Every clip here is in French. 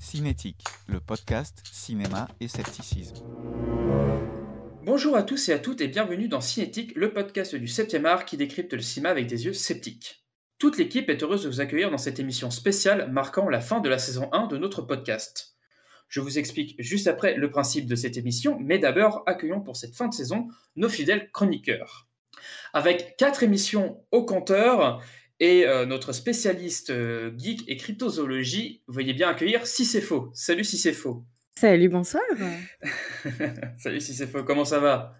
Cinétique, le podcast cinéma et scepticisme. Bonjour à tous et à toutes et bienvenue dans Cinétique, le podcast du 7e art qui décrypte le cinéma avec des yeux sceptiques. Toute l'équipe est heureuse de vous accueillir dans cette émission spéciale marquant la fin de la saison 1 de notre podcast. Je vous explique juste après le principe de cette émission, mais d'abord accueillons pour cette fin de saison nos fidèles chroniqueurs. Avec quatre émissions au compteur et euh, notre spécialiste euh, geek et cryptozoologie, veuillez bien accueillir Si c'est faux. Salut Si c'est faux. Salut, bonsoir. Salut Si c'est faux, comment ça va?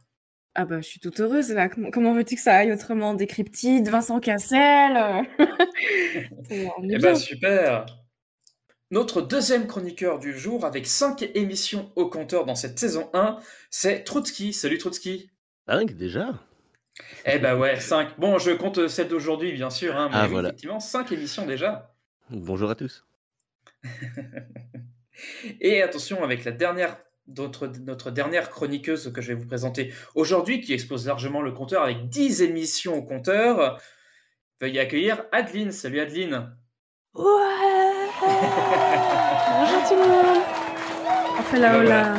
Ah bah je suis toute heureuse là. Comment, comment veux-tu que ça aille autrement? Des cryptides, Vincent Cassel euh? Eh ben super Notre deuxième chroniqueur du jour, avec cinq émissions au compteur dans cette saison 1, c'est Trotsky. Salut Trotsky Cinq déjà Eh ben ouais, 5. Bon, je compte celle d'aujourd'hui, bien sûr, hein, mais Ah, oui, voilà. effectivement, 5 émissions déjà. Bonjour à tous. Et attention, avec la dernière, notre, notre dernière chroniqueuse que je vais vous présenter aujourd'hui, qui expose largement le compteur avec 10 émissions au compteur, veuillez accueillir Adeline. Salut Adeline. Ouais Bonjour tout le monde là, Ben voilà.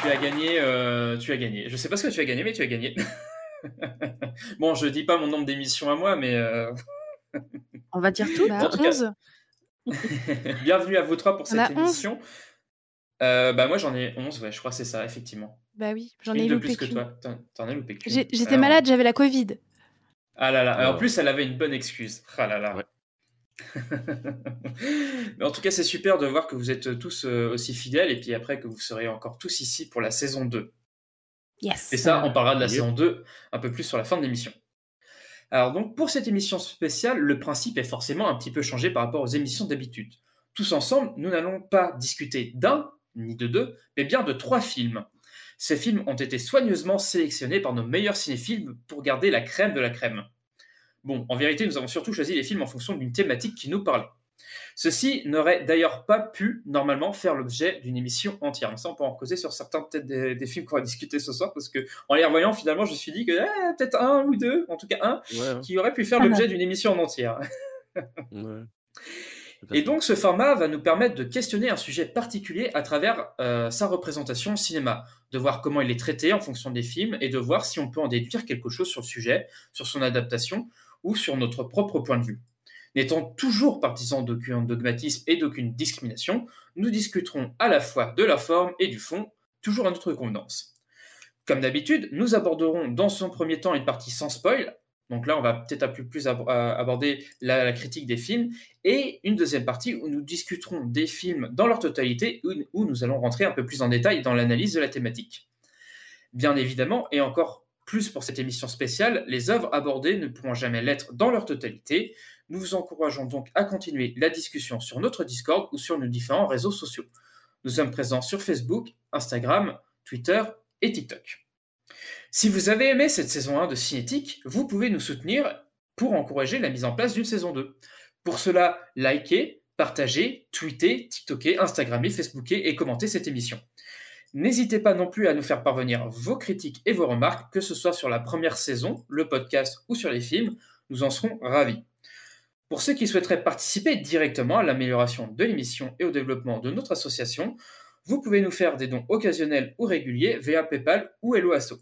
Tu as gagné, euh, tu as gagné. Je sais pas ce que tu as gagné, mais tu as gagné. bon, je dis pas mon nombre d'émissions à moi, mais euh, On va dire tout En tout cas, 11 bienvenue à vous trois pour On cette 11. émission. Euh, bah moi j'en ai 11, ouais, je crois que c'est ça, effectivement. Bah oui, j'en Une ai de loupé plus que toi. T'en as loupé J'étais Alors- malade, j'avais la Covid. Ah là là, en Ouais. plus elle avait une bonne excuse. Ah là là. Ouais. Mais en tout cas, c'est super de voir que vous êtes tous euh, aussi fidèles et puis après que vous serez encore tous ici pour la saison 2. Yes Et ça, on parlera de la saison 2 un peu plus sur la fin de l'émission. Alors donc, pour cette émission spéciale, le principe est forcément un petit peu changé par rapport aux émissions d'habitude. Tous ensemble, nous n'allons pas discuter d'un, ni de deux, mais bien de trois films. Ces films ont été soigneusement sélectionnés par nos meilleurs cinéphiles pour garder la crème de la crème. Bon, en vérité, nous avons surtout choisi les films en fonction d'une thématique qui nous parlait. Ceci n'aurait d'ailleurs pas pu, normalement, faire l'objet d'une émission entière. Mais ça, on peut en causer sur certains, peut-être, des, des films qu'on va discuter ce soir, parce que, en les revoyant, finalement, je me suis dit que, eh, peut-être un ou deux, en tout cas un, Ouais, hein. qui aurait pu faire l'objet d'une émission en entière. ouais. Et donc, ce format va nous permettre de questionner un sujet particulier à travers euh, sa représentation au cinéma, de voir comment il est traité en fonction des films et de voir si on peut en déduire quelque chose sur le sujet, sur son adaptation ou sur notre propre point de vue. N'étant toujours partisans d'aucun dogmatisme et d'aucune discrimination, nous discuterons à la fois de la forme et du fond, toujours à notre convenance. Comme d'habitude, nous aborderons dans son premier temps une partie sans spoil. Donc là, on va peut-être un peu plus euh, aborder la- critique des films et une deuxième partie où nous discuterons des films dans leur totalité, où nous allons rentrer un peu plus en détail dans l'analyse de la thématique. Bien évidemment, et encore plus pour cette émission spéciale, les œuvres abordées ne pourront jamais l'être dans leur totalité. Nous vous encourageons donc à continuer la discussion sur notre Discord ou sur nos différents réseaux sociaux. Nous sommes présents sur Facebook, Instagram, Twitter et TikTok. Si vous avez aimé cette saison 1 de Cinétique, vous pouvez nous soutenir pour encourager la mise en place d'une saison 2. Pour cela, likez, partagez, tweetez, tiktokez, instagrammez, facebookez et commentez cette émission. N'hésitez pas non plus à nous faire parvenir vos critiques et vos remarques, que ce soit sur la première saison, le podcast ou sur les films, nous en serons ravis. Pour ceux qui souhaiteraient participer directement à l'amélioration de l'émission et au développement de notre association, vous pouvez nous faire des dons occasionnels ou réguliers via PayPal ou Helloasso.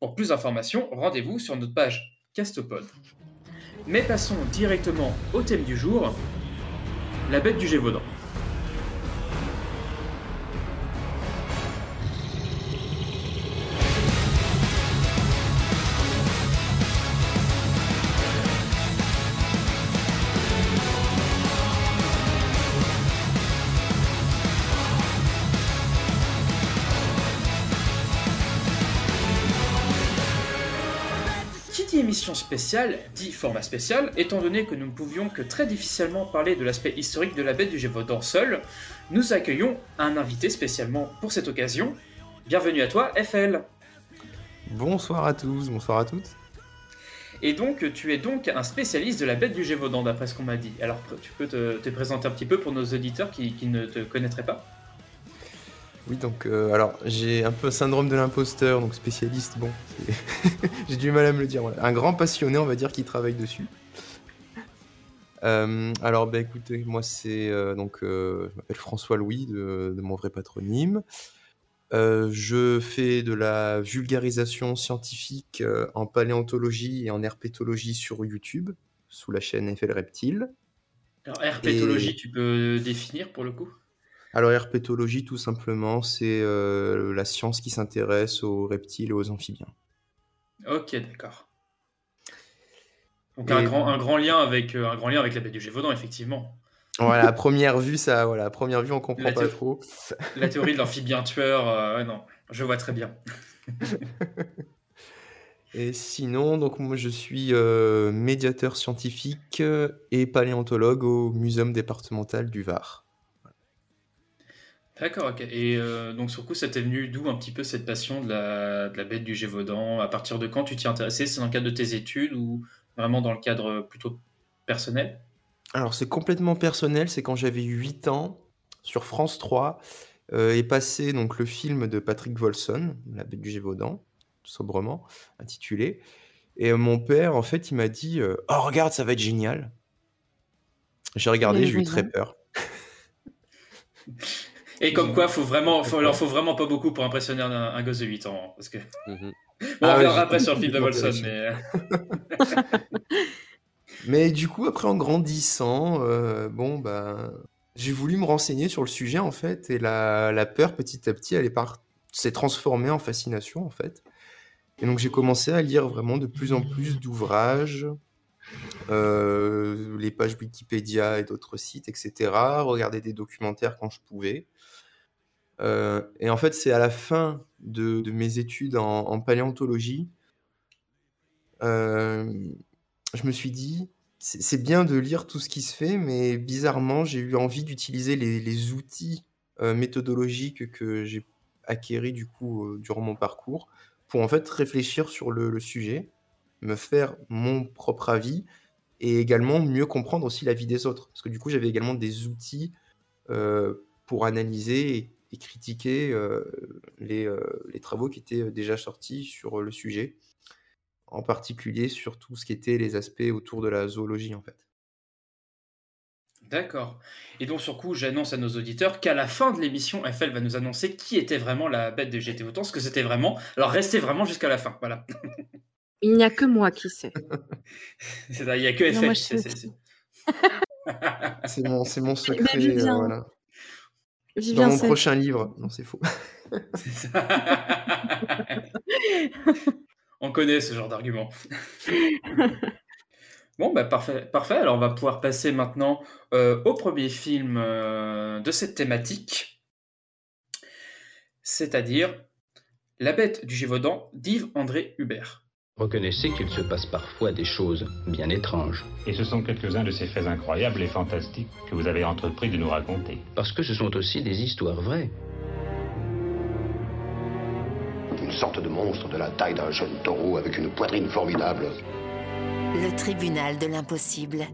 Pour plus d'informations, rendez-vous sur notre page Castopod. Mais passons directement au thème du jour, la bête du Gévaudan. Spéciale dit format spécial, étant donné que nous ne pouvions que très difficilement parler de l'aspect historique de la bête du Gévaudan seul, nous accueillons un invité spécialement pour cette occasion. Bienvenue à toi, FL. Bonsoir à tous, bonsoir à toutes. Et donc, tu es donc un spécialiste de la bête du Gévaudan, d'après ce qu'on m'a dit. Alors, tu peux te, te présenter un petit peu pour nos auditeurs qui, qui ne te connaîtraient pas? Oui, donc, euh, alors, j'ai un peu syndrome de l'imposteur, donc spécialiste, bon, j'ai du mal à me le dire. voilà. Un grand passionné, on va dire, qui travaille dessus. Euh, alors, bah, écoutez, moi, c'est euh, donc, je m'appelle François Louis de, de mon vrai patronyme. Je fais de la vulgarisation scientifique en paléontologie et en herpétologie sur YouTube, sous la chaîne FL Reptile. Alors, herpétologie, tu peux définir pour le coup? Alors, herpétologie, tout simplement, c'est euh, la science qui s'intéresse aux reptiles et aux amphibiens. Ok, d'accord. Donc Et- un grand, un grand lien avec euh, un grand lien avec la bête du Gévaudan, effectivement. Voilà, à première vue, ça, voilà, à première vue, on comprend La pas trop. La théorie de l'amphibien tueur, euh, non, je vois très bien. Et sinon, donc moi, je suis médiateur scientifique et paléontologue au Muséum départemental du Var. D'accord, ok. Et euh, donc sur le coup, ça t'est venu d'où un petit peu cette passion de la, de la bête du Gévaudan? À partir de quand tu t'y intéressais? C'est dans le cadre de tes études ou vraiment dans le cadre plutôt personnel? Alors, c'est complètement personnel, c'est quand j'avais 8 ans, sur France 3, euh, est passé donc le film de Patrick Volson, La bête du Gévaudan, sobrement intitulé. Et euh, mon père, en fait, il m'a dit euh, Oh, regarde, ça va être génial. J'ai regardé, j'ai eu très peur. Et comme quoi, faut vraiment, faut, alors faut vraiment pas beaucoup pour impressionner un, un gosse de 8 ans. hein, Parce que... Mhm. Bon, Ah on verra j'ai après sur le film de Volson, mais... euh, Mais du coup, après, en grandissant, euh, bon, bah, j'ai voulu me renseigner sur le sujet, en fait, et la, la peur, petit à petit, elle s'est transformée en fascination, en fait. Et donc, j'ai commencé à lire vraiment de plus en plus d'ouvrages, euh, les pages Wikipédia et d'autres sites, etc., regarder des documentaires quand je pouvais. Euh, et en fait, c'est à la fin de, mes études en, paléontologie, euh, je me suis dit, c'est bien de lire tout ce qui se fait, mais bizarrement, j'ai eu envie d'utiliser les, outils euh, méthodologiques que j'ai acquéris du coup euh, durant mon parcours pour en fait réfléchir sur le, sujet, me faire mon propre avis et également mieux comprendre aussi la vie des autres. Parce que du coup, j'avais également des outils pour analyser et, et critiquer euh, les, euh, les travaux qui étaient déjà sortis sur le sujet, en particulier sur tout ce qui était les aspects autour de la zoologie en fait. D'accord. Et donc, sur coup, j'annonce à nos auditeurs qu'à la fin de l'émission, FL va nous annoncer qui était vraiment la bête de GT Autant, ce que c'était vraiment. Alors, restez vraiment jusqu'à la fin. Voilà. Il n'y a que moi qui sais. Il n'y a que Non, FL moi, qui je sait. c'est- mon, mon Ben, secret. Euh, voilà. Dans mon prochain livre. Non, c'est faux. c'est ça. On connaît ce genre d'argument. Bon, bah parfait, parfait. Alors, on va pouvoir passer maintenant euh, au premier film euh, de cette thématique, c'est-à-dire La bête du Gévaudan d'Yves André Hubert. Reconnaissez qu'il se passe parfois des choses bien étranges. Et ce sont quelques-uns de ces faits incroyables et fantastiques que vous avez entrepris de nous raconter. Parce que ce sont aussi des histoires vraies. Une sorte de monstre de la taille d'un jeune taureau avec une poitrine formidable. Le tribunal de l'impossible.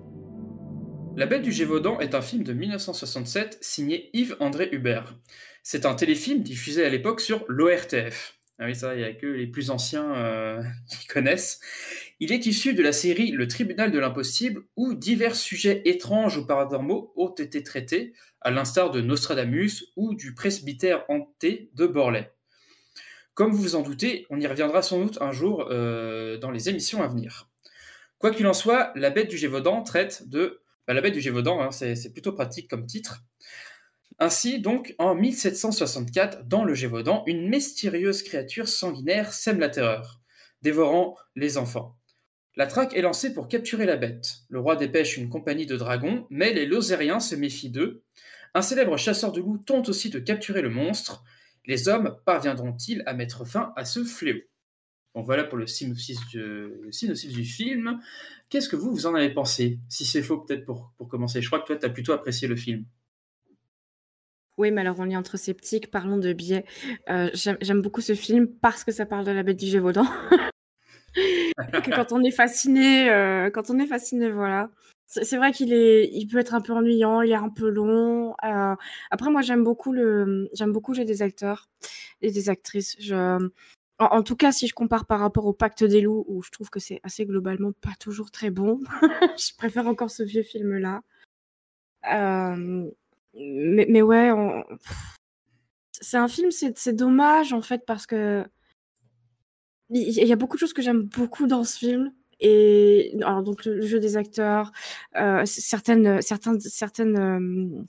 La bête du Gévaudan est un film de 1967 signé Yves André Hubert. C'est un téléfilm diffusé à l'époque sur l'ORTF. Ah oui, ça, il n'y a que les plus anciens euh, qui connaissent. Il est issu de la série Le tribunal de l'impossible où divers sujets étranges ou paranormaux ont été traités, à l'instar de Nostradamus ou du presbytère hanté de Borlée. Comme vous vous en doutez, on y reviendra sans doute un jour euh, dans les émissions à venir. Quoi qu'il en soit, La bête du Gévaudan traite de... bah, la bête du Gévaudan, hein, c'est plutôt pratique comme titre. Ainsi, donc, en 1764, dans le Gévaudan, une mystérieuse créature sanguinaire sème la terreur, dévorant les enfants. La traque est lancée pour capturer la bête. Le roi dépêche une compagnie de dragons, mais les Lozériens se méfient d'eux. Un célèbre chasseur de loups tente aussi de capturer le monstre. Les hommes parviendront-ils à mettre fin à ce fléau? Bon, voilà pour le synopsis, du, film. Qu'est-ce que vous, vous en avez pensé? Si c'est faux, peut-être pour, pour commencer. Je crois que toi, tu as plutôt apprécié le film. Oui, mais alors on est entre sceptiques, parlons de biais. Euh, j'aime beaucoup ce film parce que ça parle de la bête du Gévaudan. quand on est fasciné, euh, quand on est fasciné, voilà. C'est vrai qu'il est, il peut être un peu ennuyant, il est un peu long. Euh, après, moi, j'aime beaucoup le, j'aime beaucoup jeu des acteurs et des actrices. En, en tout cas, si je compare par rapport au Pacte des loups, où je trouve que c'est assez globalement pas toujours très bon, je préfère encore ce vieux film-là. Euh, mais, ouais, c'est un film, c'est dommage en fait parce que il y a beaucoup de choses que j'aime beaucoup dans ce film. Et alors donc le, jeu des acteurs, euh, certaines, certaines, certaines euh,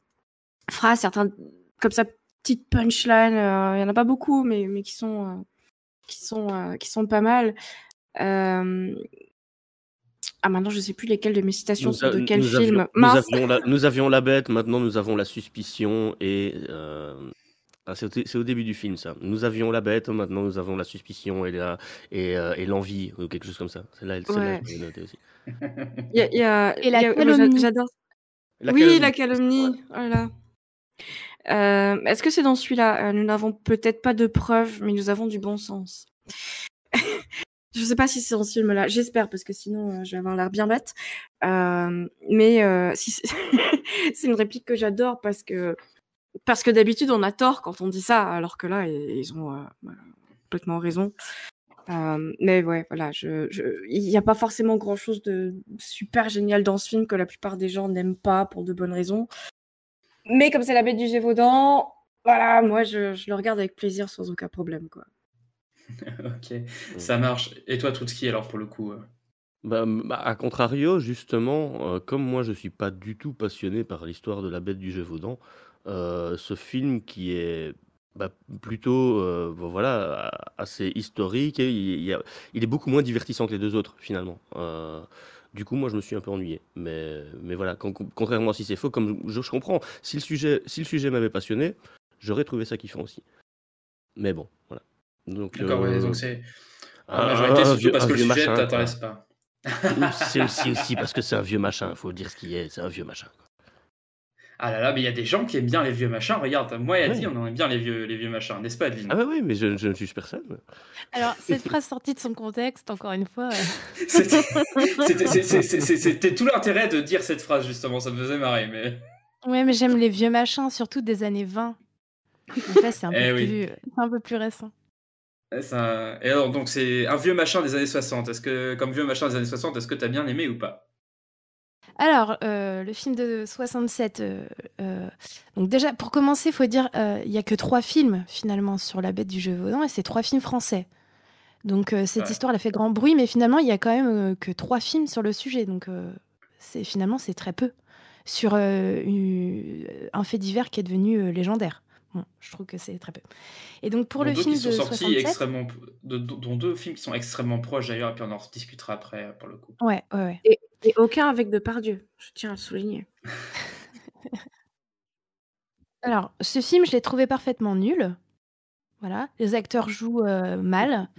phrases, certaines comme ça petites punchlines, euh, il y en a pas beaucoup, mais mais qui sont euh, qui sont euh, qui sont pas mal. Ah maintenant je sais plus lesquelles de mes citations Nous, sont de quel nous film. avions, nous, avions la, nous avions la bête, maintenant nous avons la suspicion et euh, ah, c'est au, début du film ça. Nous avions la bête, maintenant nous avons la suspicion et la et, euh, et l'envie ou quelque chose comme ça. Celle-là, celle-là, Ouais. je l'ai notée aussi. Il y a, il y a- Et la y a- calomnie. J'adore. Oui, calomnie, la calomnie. Voilà. Euh, Est-ce que c'est dans celui-là? Nous n'avons peut-être pas de preuves, mais nous avons du bon sens. Je sais pas si c'est dans ce film-là. J'espère, parce que sinon, euh, je vais avoir l'air bien bête. Euh, mais euh, c'est une réplique que j'adore parce que parce que d'habitude, on a tort quand on dit ça, alors que là, ils ont euh, complètement raison. Mais ouais, voilà, il n'y a pas forcément grand-chose de super génial dans ce film que la plupart des gens n'aiment pas pour de bonnes raisons. Mais comme c'est la bête du Gévaudan, voilà, moi je, je le regarde avec plaisir sans aucun problème, quoi. ok, ça marche. Et toi, Troutski, alors pour le coup euh, Bah, m- bah, à contrario, justement, euh, comme moi je suis pas du tout passionné par l'histoire de la bête du Gévaudan, euh, ce film qui est bah, plutôt euh, bon, voilà, a- assez historique, et il, il y a- il est beaucoup moins divertissant que les deux autres finalement. Euh, du coup, moi je me suis un peu ennuyé. Mais, mais voilà, con- contrairement à si c'est faux, comme je, je comprends, si le sujet, si le sujet m'avait passionné, j'aurais trouvé ça kiffant aussi. Mais bon, voilà. Donc, D'accord, ouais, euh, donc c'est. En majorité, un vieux- parce un que le sujet machin, t'intéresse pas. c'est aussi, aussi parce que c'est un vieux machin, faut dire ce qui est, c'est un vieux machin. Ah là là, mais il y a des gens qui aiment bien les vieux machins. Regarde, moi et Adi, Ouais. on aime bien les vieux, les vieux machins, n'est-ce pas, Adeline? Ah ouais, oui, mais je, je ne juge personne. Alors, cette phrase sortie de son contexte, encore une fois. euh, C'était tout l'intérêt de dire cette phrase, justement, ça me faisait marrer. Mais... Ouais, mais j'aime les vieux machins, surtout des années 20. Donc là, c'est un, peu Eh oui. plus- c'est un peu plus récent. Ça- Et alors, donc, c'est un vieux machin des années 60. Est-ce que, comme vieux machin des années 60, est-ce que t'as bien aimé ou pas? Alors, euh, le film de 67. euh, euh, donc déjà, pour commencer, il faut dire, il y a que trois films finalement sur la bête du Gévaudan et c'est trois films français. Donc cette Ouais. histoire elle a fait grand bruit, mais finalement il y a quand même que trois films sur le sujet. Donc c'est finalement c'est très peu sur un fait divers qui est devenu légendaire. Bon, je trouve que c'est très peu. Et donc pour Dont le film qui sont de sortis 67, extrêmement, de- dont deux films qui sont extrêmement proches d'ailleurs, et puis on en discutera après pour le coup. ouais, ouais, ouais. Et, et aucun avec Depardieu, je tiens à le souligner. Alors, ce film, je l'ai trouvé parfaitement nul. Voilà, les acteurs jouent euh, mal.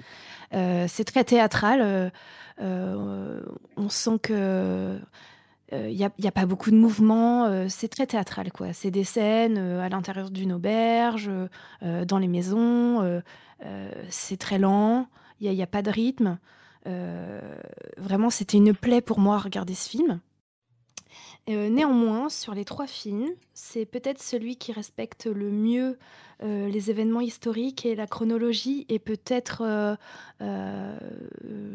Euh, c'est très théâtral. euh, euh, on sent que il n'y a, pas beaucoup de mouvement. euh, c'est très théâtral, quoi. C'est des scènes euh, à l'intérieur d'une auberge, euh, dans les maisons. euh, euh, c'est très lent. Il n'y a, pas de rythme. Euh, vraiment, c'était une plaie pour moi à regarder ce film. Euh, néanmoins, sur les trois films, c'est peut-être celui qui respecte le mieux euh, les événements historiques et la chronologie, et peut-être euh, euh,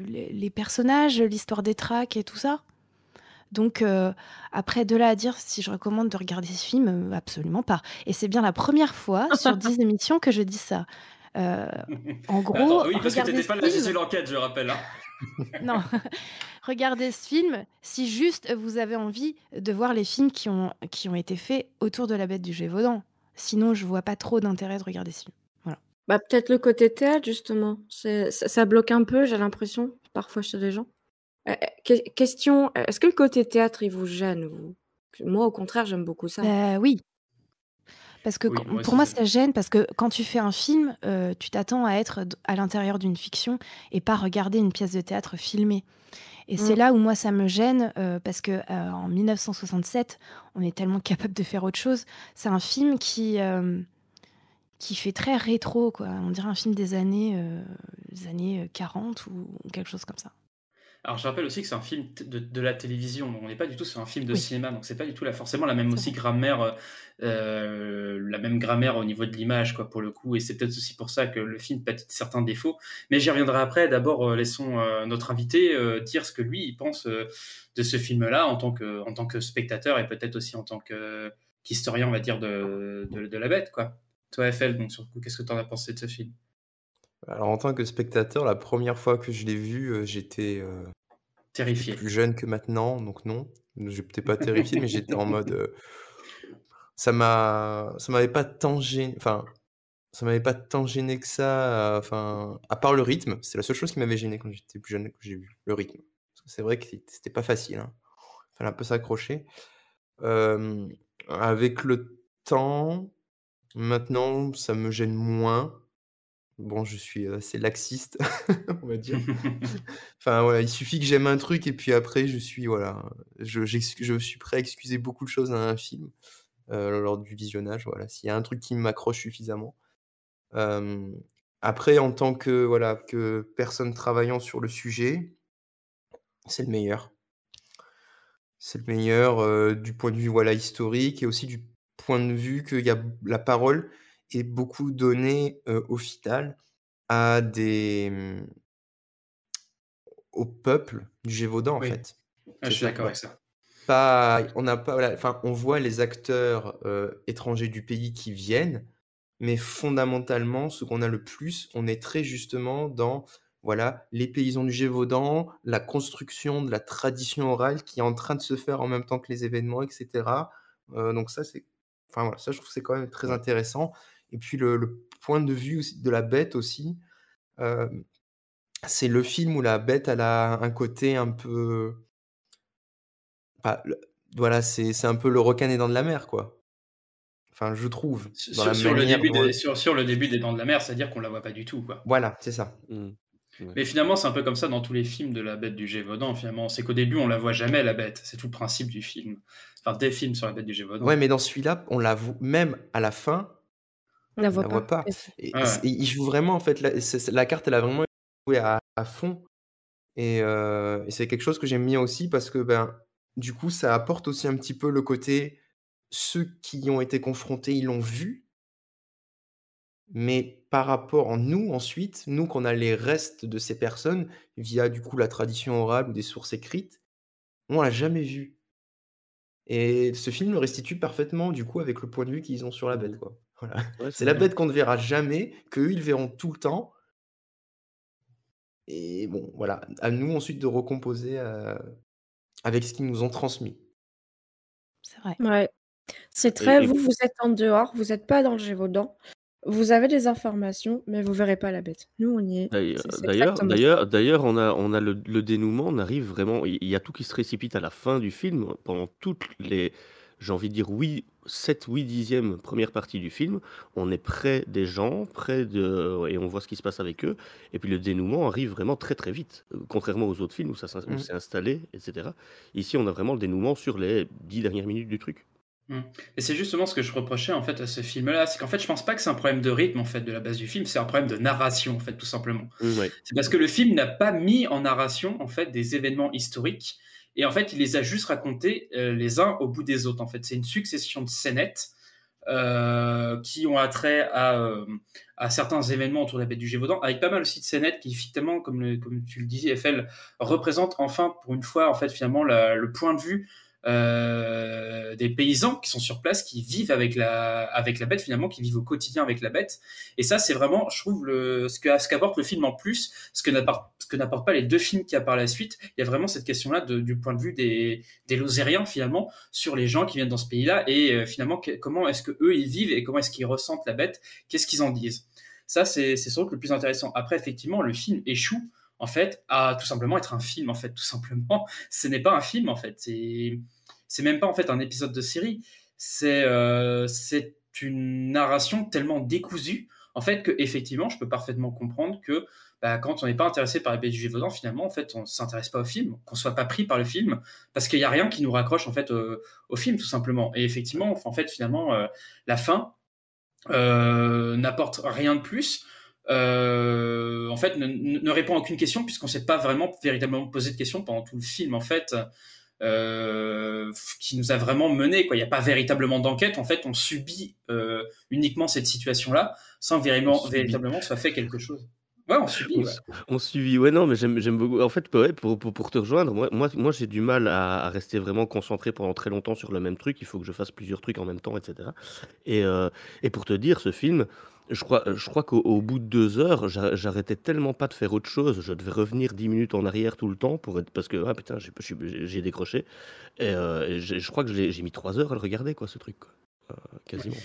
les, personnages, l'histoire des tracks et tout ça. Donc, euh, après, de là à dire si je recommande de regarder ce film, euh, absolument pas. Et c'est bien la première fois sur 10 émissions que je dis ça. Euh, en gros, Attends, oui, parce que t'étais ce pas là, j'ai film. su l'enquête, je rappelle. hein. Non, regardez ce film si juste vous avez envie de voir les films qui ont, qui ont été faits autour de la bête du Gévaudan. Sinon, je vois pas trop d'intérêt de regarder ce film. Voilà. Bah, peut-être le côté théâtre, justement. C'est- Ça, ça bloque un peu, j'ai l'impression, parfois chez les gens. Euh, euh, que- question, euh, est-ce que le côté théâtre, il vous gêne, vous? Moi, au contraire, j'aime beaucoup ça. Bah oui. Parce que Oui, quand- moi pour aussi, moi, ça- ça gêne parce que quand tu fais un film, euh, tu t'attends à être d- à l'intérieur d'une fiction et pas regarder une pièce de théâtre filmée. Et c'est Mm. là où moi ça me gêne euh, parce que euh, en 1967, on est tellement capable de faire autre chose. C'est un film qui euh, qui fait très rétro, quoi. On dirait un film des années euh, des années euh, 40 ou, ou quelque chose comme ça. Alors, je rappelle aussi que c'est un film de, de la télévision, donc on n'est pas du tout sur un film de Oui. cinéma, donc c'est pas du tout là, forcément la même aussi grammaire, euh, la même grammaire au niveau de l'image, quoi, pour le coup, et c'est peut-être aussi pour ça que le film pâtit de certains défauts. Mais j'y reviendrai après. D'abord, euh, laissons euh, notre invité dire ce que lui il pense de ce film-là en tant que en tant que spectateur et peut-être aussi en tant que qu'historien, on va dire de, de, de la bête, quoi. Toi, FL, donc sur le coup, qu'est-ce que tu en as pensé de ce film? Alors, en tant que spectateur, la première fois que je l'ai vu, j'étais Terrifié. plus jeune que maintenant, donc non. Je n'étais pas terrifié, mais j'étais en mode. ça m'a, ça m'avait pas tant gêné. Enfin, ça m'avait pas tant gêné que ça. Enfin, à part le rythme, c'est la seule chose qui m'avait gêné quand j'étais plus jeune que j'ai vu le rythme. Parce que c'est vrai que c'était pas facile. Hein. Fallait un peu s'accrocher. Avec le temps, maintenant, ça me gêne moins. Bon, je suis assez laxiste, on va dire. Enfin, voilà, il suffit que j'aime un truc et puis après, je suis, voilà, je, je suis prêt à excuser beaucoup de choses à un film euh, lors du visionnage. Voilà, s'il y a un truc qui m'accroche suffisamment. Euh, après, en tant que, voilà, que personne travaillant sur le sujet, c'est le meilleur. C'est le meilleur euh, du point de vue voilà, historique et aussi du point de vue que y a, la parole est beaucoup donnée euh, au final à des, mmh, au peuple du Gévaudan, en Oui. fait. Ah, je suis d'accord avec ça. pas, on n'a pas, enfin, on voit les acteurs euh, étrangers du pays qui viennent, mais fondamentalement, ce qu'on a le plus, on est très justement dans, voilà, les paysans du Gévaudan, la construction de la tradition orale qui est en train de se faire en même temps que les événements, etc. Euh, donc ça, c'est, enfin voilà, ça je trouve que c'est quand même très intéressant. Et puis le, le point de vue de la bête aussi, euh, c'est le film où la bête elle a un côté un peu, le- voilà, c'est c'est un peu le requin des dents de la mer, quoi. Enfin, je trouve, Sur, la sur le début dont des, sur le début des Dents de la Mer, c'est-à-dire qu'on la voit pas du tout, quoi. Voilà, c'est ça. Mmh. Mais finalement, c'est un peu comme ça dans tous les films de la bête du Gévaudan, finalement. C'est qu'au début, on la voit jamais, la bête. C'est tout le principe du film. Enfin, des films sur la bête du Gévaudan. Ouais, mais dans celui-là, on la voit, même à la fin, On la voit la pas. voit pas. Et Ah ouais. il joue vraiment, en fait, la, carte, elle a vraiment joué à, à fond. Et, euh, et c'est quelque chose que j'aime bien aussi parce que, ben, du coup, ça apporte aussi un petit peu le côté, ceux qui y ont été confrontés, ils l'ont vu. Mais par rapport à nous, ensuite, nous, qu'on a les restes de ces personnes, via, du coup, la tradition orale ou des sources écrites, on l'a jamais vu. Et ce film le restitue parfaitement, du coup, avec le point de vue qu'ils ont sur la bête, quoi. Voilà. Ouais, C'est la bête qu'on ne verra jamais, qu'eux, ils verront tout le temps. Et bon, voilà, à nous ensuite de recomposer euh, avec ce qu'ils nous ont transmis. C'est vrai. Ouais. C'est très. Et- et- Vous, vous êtes en dehors, vous n'êtes pas dans le Gévaudan. Vous avez des informations, mais vous verrez pas la bête. Nous, on y est. D'ailleurs, d'ailleurs, d'ailleurs, d'ailleurs, on a, on a le, le dénouement, on arrive vraiment, il y a tout qui se précipite à la fin du film, pendant toutes les, j'ai envie de dire, oui, 7, 8 dixièmes première partie du film, on est près des gens, près de, et on voit ce qui se passe avec eux, et puis le dénouement arrive vraiment très très vite, Euh, contrairement aux autres films où ça où Mm. installé, etc. Ici, on a vraiment le dénouement sur les 10 dernières minutes du truc. Mm. Et c'est justement ce que je reprochais en fait à ce film-là, c'est qu'en fait je pense pas que c'est un problème de rythme en fait de la base du film, c'est un problème de narration en fait tout simplement. Mm. C'est parce que le film n'a pas mis en narration en fait des événements historiques et en fait il les a juste racontés euh, les uns au bout des autres en fait. C'est une succession de scénettes euh, qui ont attrait à, euh, à certains événements autour de la bête du Gévaudan, avec pas mal aussi de scénettes qui effectivement, comme, tu le disais, FL, représentent enfin pour une fois en fait finalement le point de vue euh, des paysans qui sont sur place, qui vivent avec la, avec la bête finalement, qui vivent au quotidien avec la bête. Et ça, c'est vraiment, je trouve, le, ce qu'apporte le film en plus, ce que n'apportent pas les deux films qu'il y a par la suite. Il y a vraiment cette question-là du point de vue des, des Lozériens finalement sur les gens qui viennent dans ce pays-là et euh, finalement comment est-ce que eux ils vivent et comment est-ce qu'ils ressentent la bête, qu'est-ce qu'ils en disent? Ça, c'est sans doute le plus intéressant. Après, effectivement, le film échoue en fait à tout simplement être un film en fait tout simplement. Ce n'est pas un film en fait. C'est même pas en fait un épisode de série. C'est euh, c'est une narration tellement décousue, en fait, que effectivement, je peux parfaitement comprendre que bah, quand on n'est pas intéressé par la BD du Gévaudan, finalement, en fait, on ne s'intéresse pas au film, qu'on soit pas pris par le film, parce qu'il n'y a rien qui nous raccroche en fait au, film, tout simplement. Et effectivement, en fait, finalement, euh, la fin euh, n'apporte rien de plus. Euh, en fait, ne, répond à aucune question puisqu'on ne s'est pas vraiment véritablement posé de questions pendant tout le film. En fait, euh, qui nous a vraiment mené. Quoi. Il n'y a pas véritablement d'enquête. En fait, on subit euh, uniquement cette situation-là sans véritablement, véritablement soit fait quelque chose. Ouais, on subit. Ouais. On, subit. Ouais, non, mais j'aime beaucoup. En fait, ouais, pour, pour, pour, te rejoindre, moi, moi, moi j'ai du mal à, à, rester vraiment concentré pendant très longtemps sur le même truc. Il faut que je fasse plusieurs trucs en même temps, etc. Et, euh, et pour te dire, ce film, je crois, je crois qu'au bout de deux heures, j'arrêtais tellement pas de faire autre chose. Je devais revenir dix minutes en arrière tout le temps pour être, parce que ah j'ai décroché. Et, euh, je, crois que j'ai mis trois heures à le regarder, quoi, ce truc. Euh, quasiment.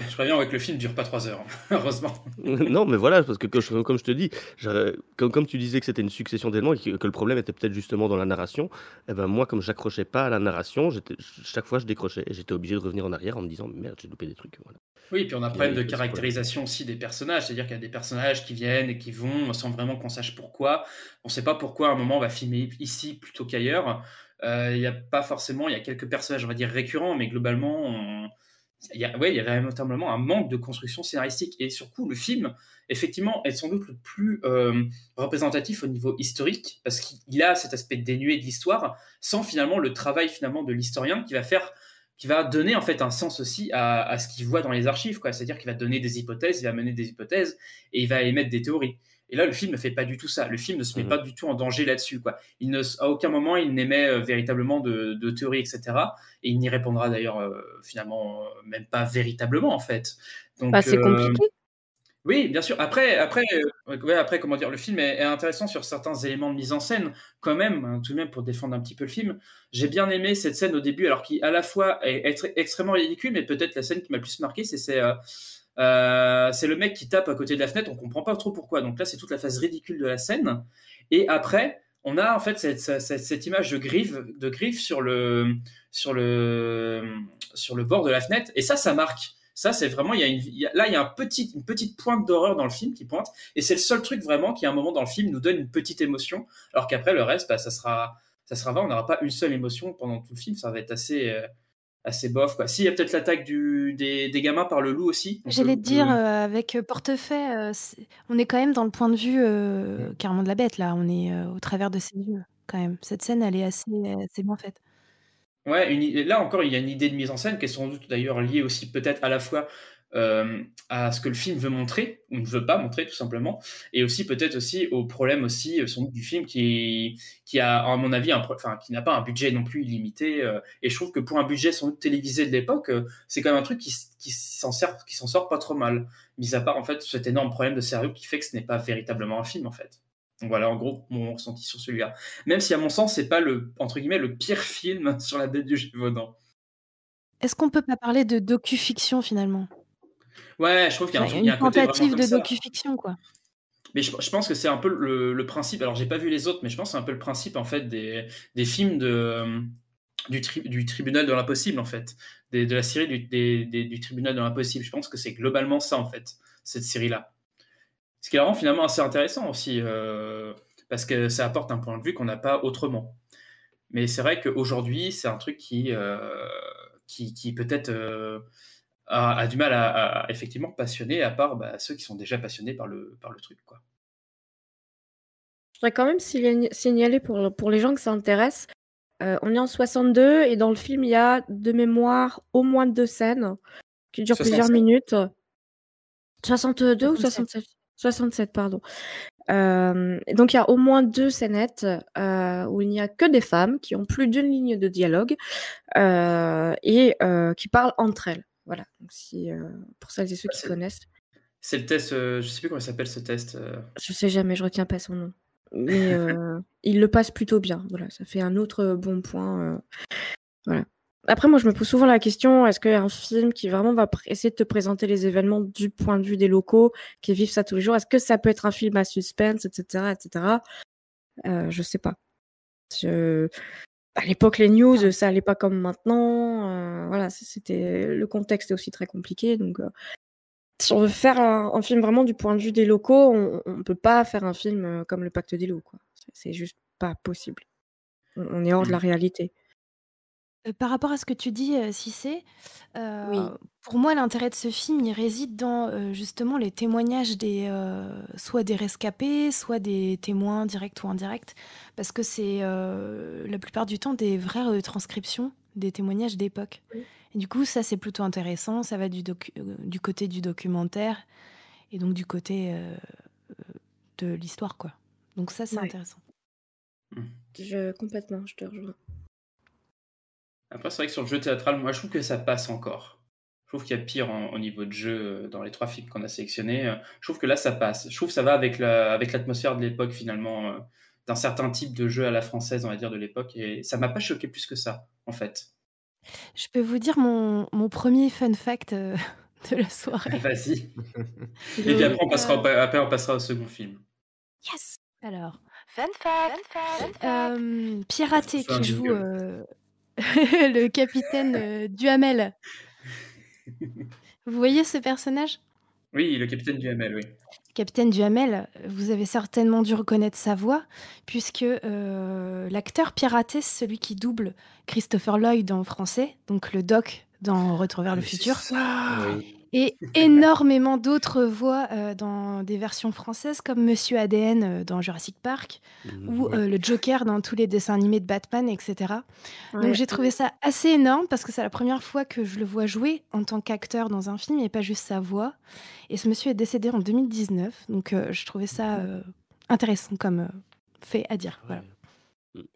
je préviens avec le film dure pas trois heures, heureusement. non, mais voilà, parce que comme je te dis, comme, comme tu disais que c'était une succession d'éléments et que, le problème était peut-être justement dans la narration, eh ben moi, comme j'accrochais pas à la narration, chaque fois je décrochais et j'étais obligé de revenir en arrière en me disant merde, j'ai loupé des trucs. Voilà. Oui, puis on a un problème de caractérisation aussi des personnages, c'est-à-dire qu'il y a des personnages qui viennent et qui vont sans vraiment qu'on sache pourquoi. On ne sait pas pourquoi à un moment on va filmer ici plutôt qu'ailleurs. Euh, il n'y a pas forcément, il y a quelques personnages, on va dire récurrents, mais globalement, il il y a véritablement un manque de construction scénaristique. Et surtout, le film, effectivement, est sans doute le plus euh, représentatif au niveau historique, parce qu'il a cet aspect dénué d'histoire, sans finalement le travail finalement de l'historien qui va faire qui va donner en fait un sens aussi à, à ce qu'il voit dans les archives, quoi. C'est-à-dire qu'il va donner des hypothèses, il va mener des hypothèses et il va émettre des théories. Et là, le film ne fait pas du tout ça. Le film ne se met mhm. pas du tout en danger là-dessus. Quoi. Il ne, à aucun moment, il n'émet euh, véritablement de, de théories, etc. Et il n'y répondra d'ailleurs euh, finalement euh, même pas véritablement, en fait. Donc, bah, c'est compliqué. Oui, bien sûr. Après, après, ouais, après, comment dire, le film est, est, intéressant sur certains éléments de mise en scène, quand même, hein, tout de même pour défendre un petit peu le film. J'ai bien aimé cette scène au début, alors qui à la fois est, extrêmement ridicule, mais peut-être la scène qui m'a le plus marqué, c'est euh, c'est le mec qui tape à côté de la fenêtre, on comprend pas trop pourquoi. Donc là, c'est toute la phase ridicule de la scène. Et après, on a en fait cette, image de griffe, sur le, bord de la fenêtre. Et ça, ça marque. Ça, c'est vraiment, y a, là, il y a un petit, une petite pointe d'horreur dans le film qui pointe. Et c'est le seul truc vraiment qui, à un moment dans le film, nous donne une petite émotion. Alors qu'après, le reste, bah, ça sera, ça sera vrai. On n'aura pas une seule émotion pendant tout le film. Ça va être assez, euh, assez bof quoi. Si il y a peut-être l'attaque du des, des, gamins par le loup aussi. J'allais te dire euh, avec euh, Portefeuille, euh, on est quand même dans le point de vue carrément de la bête là. On est au travers de ses yeux quand même. Cette scène, elle est assez, assez bien faite. Ouais, une, là encore, il y a une idée de mise en scène qui est sans doute d'ailleurs liée aussi peut-être à la fois euh, à ce que le film veut montrer ou ne veut pas montrer tout simplement, et aussi peut-être aussi au problème aussi euh, sans du film qui qui a à mon avis enfin qui n'a pas un budget non plus illimité. Euh, et je trouve que pour un budget sans doute télévisé de l'époque, c'est quand même un truc qui, qui s'en sert qui s'en sort pas trop mal. Mis à part en fait cet énorme problème de sérieux qui fait que ce n'est pas véritablement un film en fait. Donc voilà, en gros, mon ressenti sur celui-là. Même si, à mon sens, c'est pas le, entre guillemets, le pire film sur la bête du Gévaudan. Est-ce qu'on peut pas parler de docu-fiction finalement? Ouais, je trouve qu'il y a, un, une tentative de docu-fiction, quoi. Mais je, pense que c'est un peu le, principe. Alors, j'ai pas vu les autres, mais je pense que c'est un peu le principe en fait des, des films de, du, du tribunal de l'impossible en fait, de la série du, du tribunal de l'impossible. Je pense que c'est globalement ça en fait, cette série-là. Ce qui la rend finalement assez intéressant aussi, euh, parce que ça apporte un point de vue qu'on n'a pas autrement. Mais c'est vrai qu'aujourd'hui, c'est un truc qui, euh, qui, qui peut-être euh, a, du mal à, effectivement passionner, à part bah, ceux qui sont déjà passionnés par le, par le truc. Quoi. Je voudrais quand même signaler pour, pour les gens que ça intéresse. Euh, on est en 62 et dans le film, il y a de mémoire au moins deux scènes qui durent plusieurs minutes. 62 ou 67 67, pardon. Euh, donc il y a au moins deux scénettes euh, où il n'y a que des femmes qui ont plus d'une ligne de dialogue et qui parlent entre elles. Voilà, donc si, euh, pour celles et ceux qui connaissent. C'est le test, euh, je sais plus comment il s'appelle ce test. Euh. Je sais jamais, je retiens pas son nom. Mais il le passe plutôt bien. Voilà, ça fait un autre bon point. voilà. Après, moi, je me pose souvent la question est-ce qu'un film qui vraiment va essayer de te présenter les événements du point de vue des locaux, qui vivent ça tous les jours, est-ce que ça peut être un film à suspense, etc., etc. Euh, je sais pas. Je... à l'époque, les news, ça allait pas comme maintenant. euh, voilà, c'était le contexte est aussi très compliqué. Donc, euh, si on veut faire un, un film vraiment du point de vue des locaux, on, on peut pas faire un film euh, comme Le Pacte des loups. quoi. C'est juste pas possible. On, on est hors de la réalité. Euh, par rapport à ce que tu dis, euh, Cissé, euh, Oui. pour moi, l'intérêt de ce film, il réside dans euh, justement les témoignages des, euh, soit des rescapés, soit des témoins directs ou indirects, parce que c'est euh, la plupart du temps des vraies retranscriptions des témoignages d'époque. Et du coup, ça, c'est plutôt intéressant. Ça va du, docu- du côté du documentaire et donc du côté de l'histoire, quoi. Donc ça, c'est Ouais. intéressant. Je, complètement, je te rejoins. Après, c'est vrai que sur le jeu théâtral, moi, je trouve que ça passe encore. Je trouve qu'il y a pire en- au niveau de jeu euh, dans les trois films qu'on a sélectionnés. Euh, Je trouve que là, ça passe. Je trouve que ça va avec la, avec l'atmosphère de l'époque, finalement, euh, d'un certain type de jeu à la française, on va dire, de l'époque. Et ça m'a pas choqué plus que ça, en fait. Je peux vous dire mon, mon premier fun fact euh, de la soirée. Vas-y. Et puis après, on passera, au, après, on passera au second film. Yes Alors, fun fact, Euh, Pierre Raté Fais un qui joue euh, le capitaine euh, Duhamel. Vous voyez ce personnage? Oui, le capitaine du ML, oui. Capitaine Duhamel, vous avez certainement dû reconnaître sa voix, puisque euh, l'acteur Pierre Raté, c'est celui qui double Christopher Lloyd en français, donc le doc dans Retour vers le futur, Oui. Et énormément d'autres voix euh, dans des versions françaises, comme Monsieur ADN euh, dans Jurassic Park, ou ouais. euh, le Joker dans tous les dessins animés de Batman, etc. Ouais. Donc j'ai trouvé ça assez énorme, parce que c'est la première fois que je le vois jouer en tant qu'acteur dans un film, et pas juste sa voix. Et ce monsieur est décédé en 2019, donc je trouvais ça intéressant comme fait à dire. Voilà.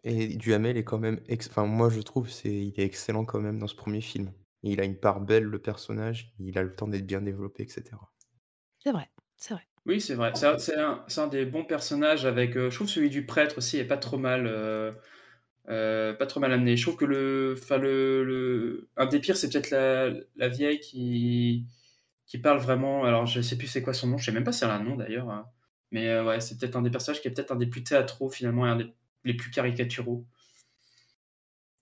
Et Duhamel est quand même, ex- enfin moi je trouve c'est, il est excellent quand même dans ce premier film. Il a une part belle le personnage, il a le temps d'être bien développé, etc. C'est vrai, c'est vrai. Oui, c'est vrai. C'est un, des bons personnages avec. euh, je trouve celui du prêtre aussi est pas trop mal. euh, euh, pas trop mal amené. Je trouve que le, enfin le, le- un des pires, c'est peut-être la, la vieille qui, qui parle vraiment. Alors, je sais plus c'est quoi son nom. Je sais même pas si elle a un nom d'ailleurs. hein. Mais euh, ouais, c'est peut-être un des personnages qui est peut-être un des plus théâtraux finalement et un des les plus caricaturaux.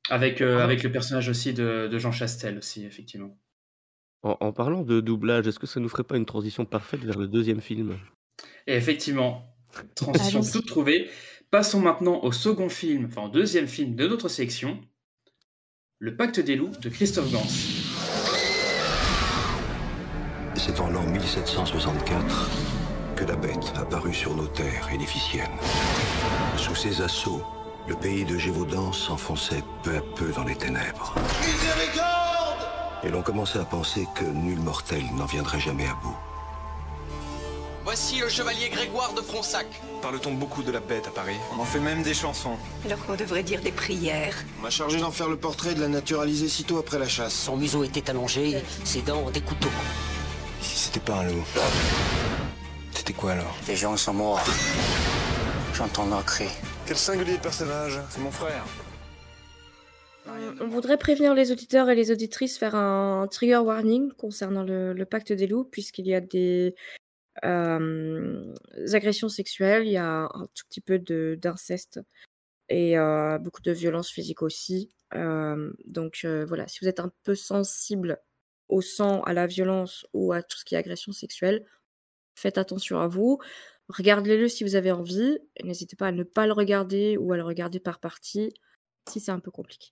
Avec, euh, avec le personnage aussi de, de Jean Chastel aussi, effectivement. En, en parlant de doublage, est-ce que ça nous ferait pas une transition parfaite vers le deuxième film? Et effectivement, transition toute trouvée. Passons maintenant au second film, enfin au deuxième film de notre sélection, Le Pacte des loups de Christophe Gans. C'est en l'an 1764 que la bête apparut sur nos terres édificiennes. Sous ses assauts, le pays de Gévaudan s'enfonçait peu à peu dans les ténèbres. Et l'on commençait à penser que nul mortel n'en viendrait jamais à bout. Voici le chevalier Grégoire de Fronsac. Parle-t-on beaucoup de la bête à Paris? On en fait même des chansons. Alors qu'on devrait dire des prières. On m'a chargé d'en faire le portrait et de la naturaliser sitôt après la chasse. Son museau était allongé, ses dents des couteaux. Si c'était pas un loup, c'était quoi alors? Les gens sont morts. J'entends leur cri. Quel singulier personnage C'est mon frère. On- On voudrait prévenir les auditeurs et les auditrices, faire un trigger warning concernant le, pacte des loups, puisqu'il y a des euh, agressions sexuelles, il y a un tout petit peu d'inceste et euh, beaucoup de violence physique aussi. Euh, donc euh, voilà, si vous êtes un peu sensible au sang, à la violence ou à tout ce qui est agression sexuelle, faites attention à vous. Regardez-le si vous avez envie. N'hésitez pas à ne pas le regarder ou à le regarder par partie si c'est un peu compliqué.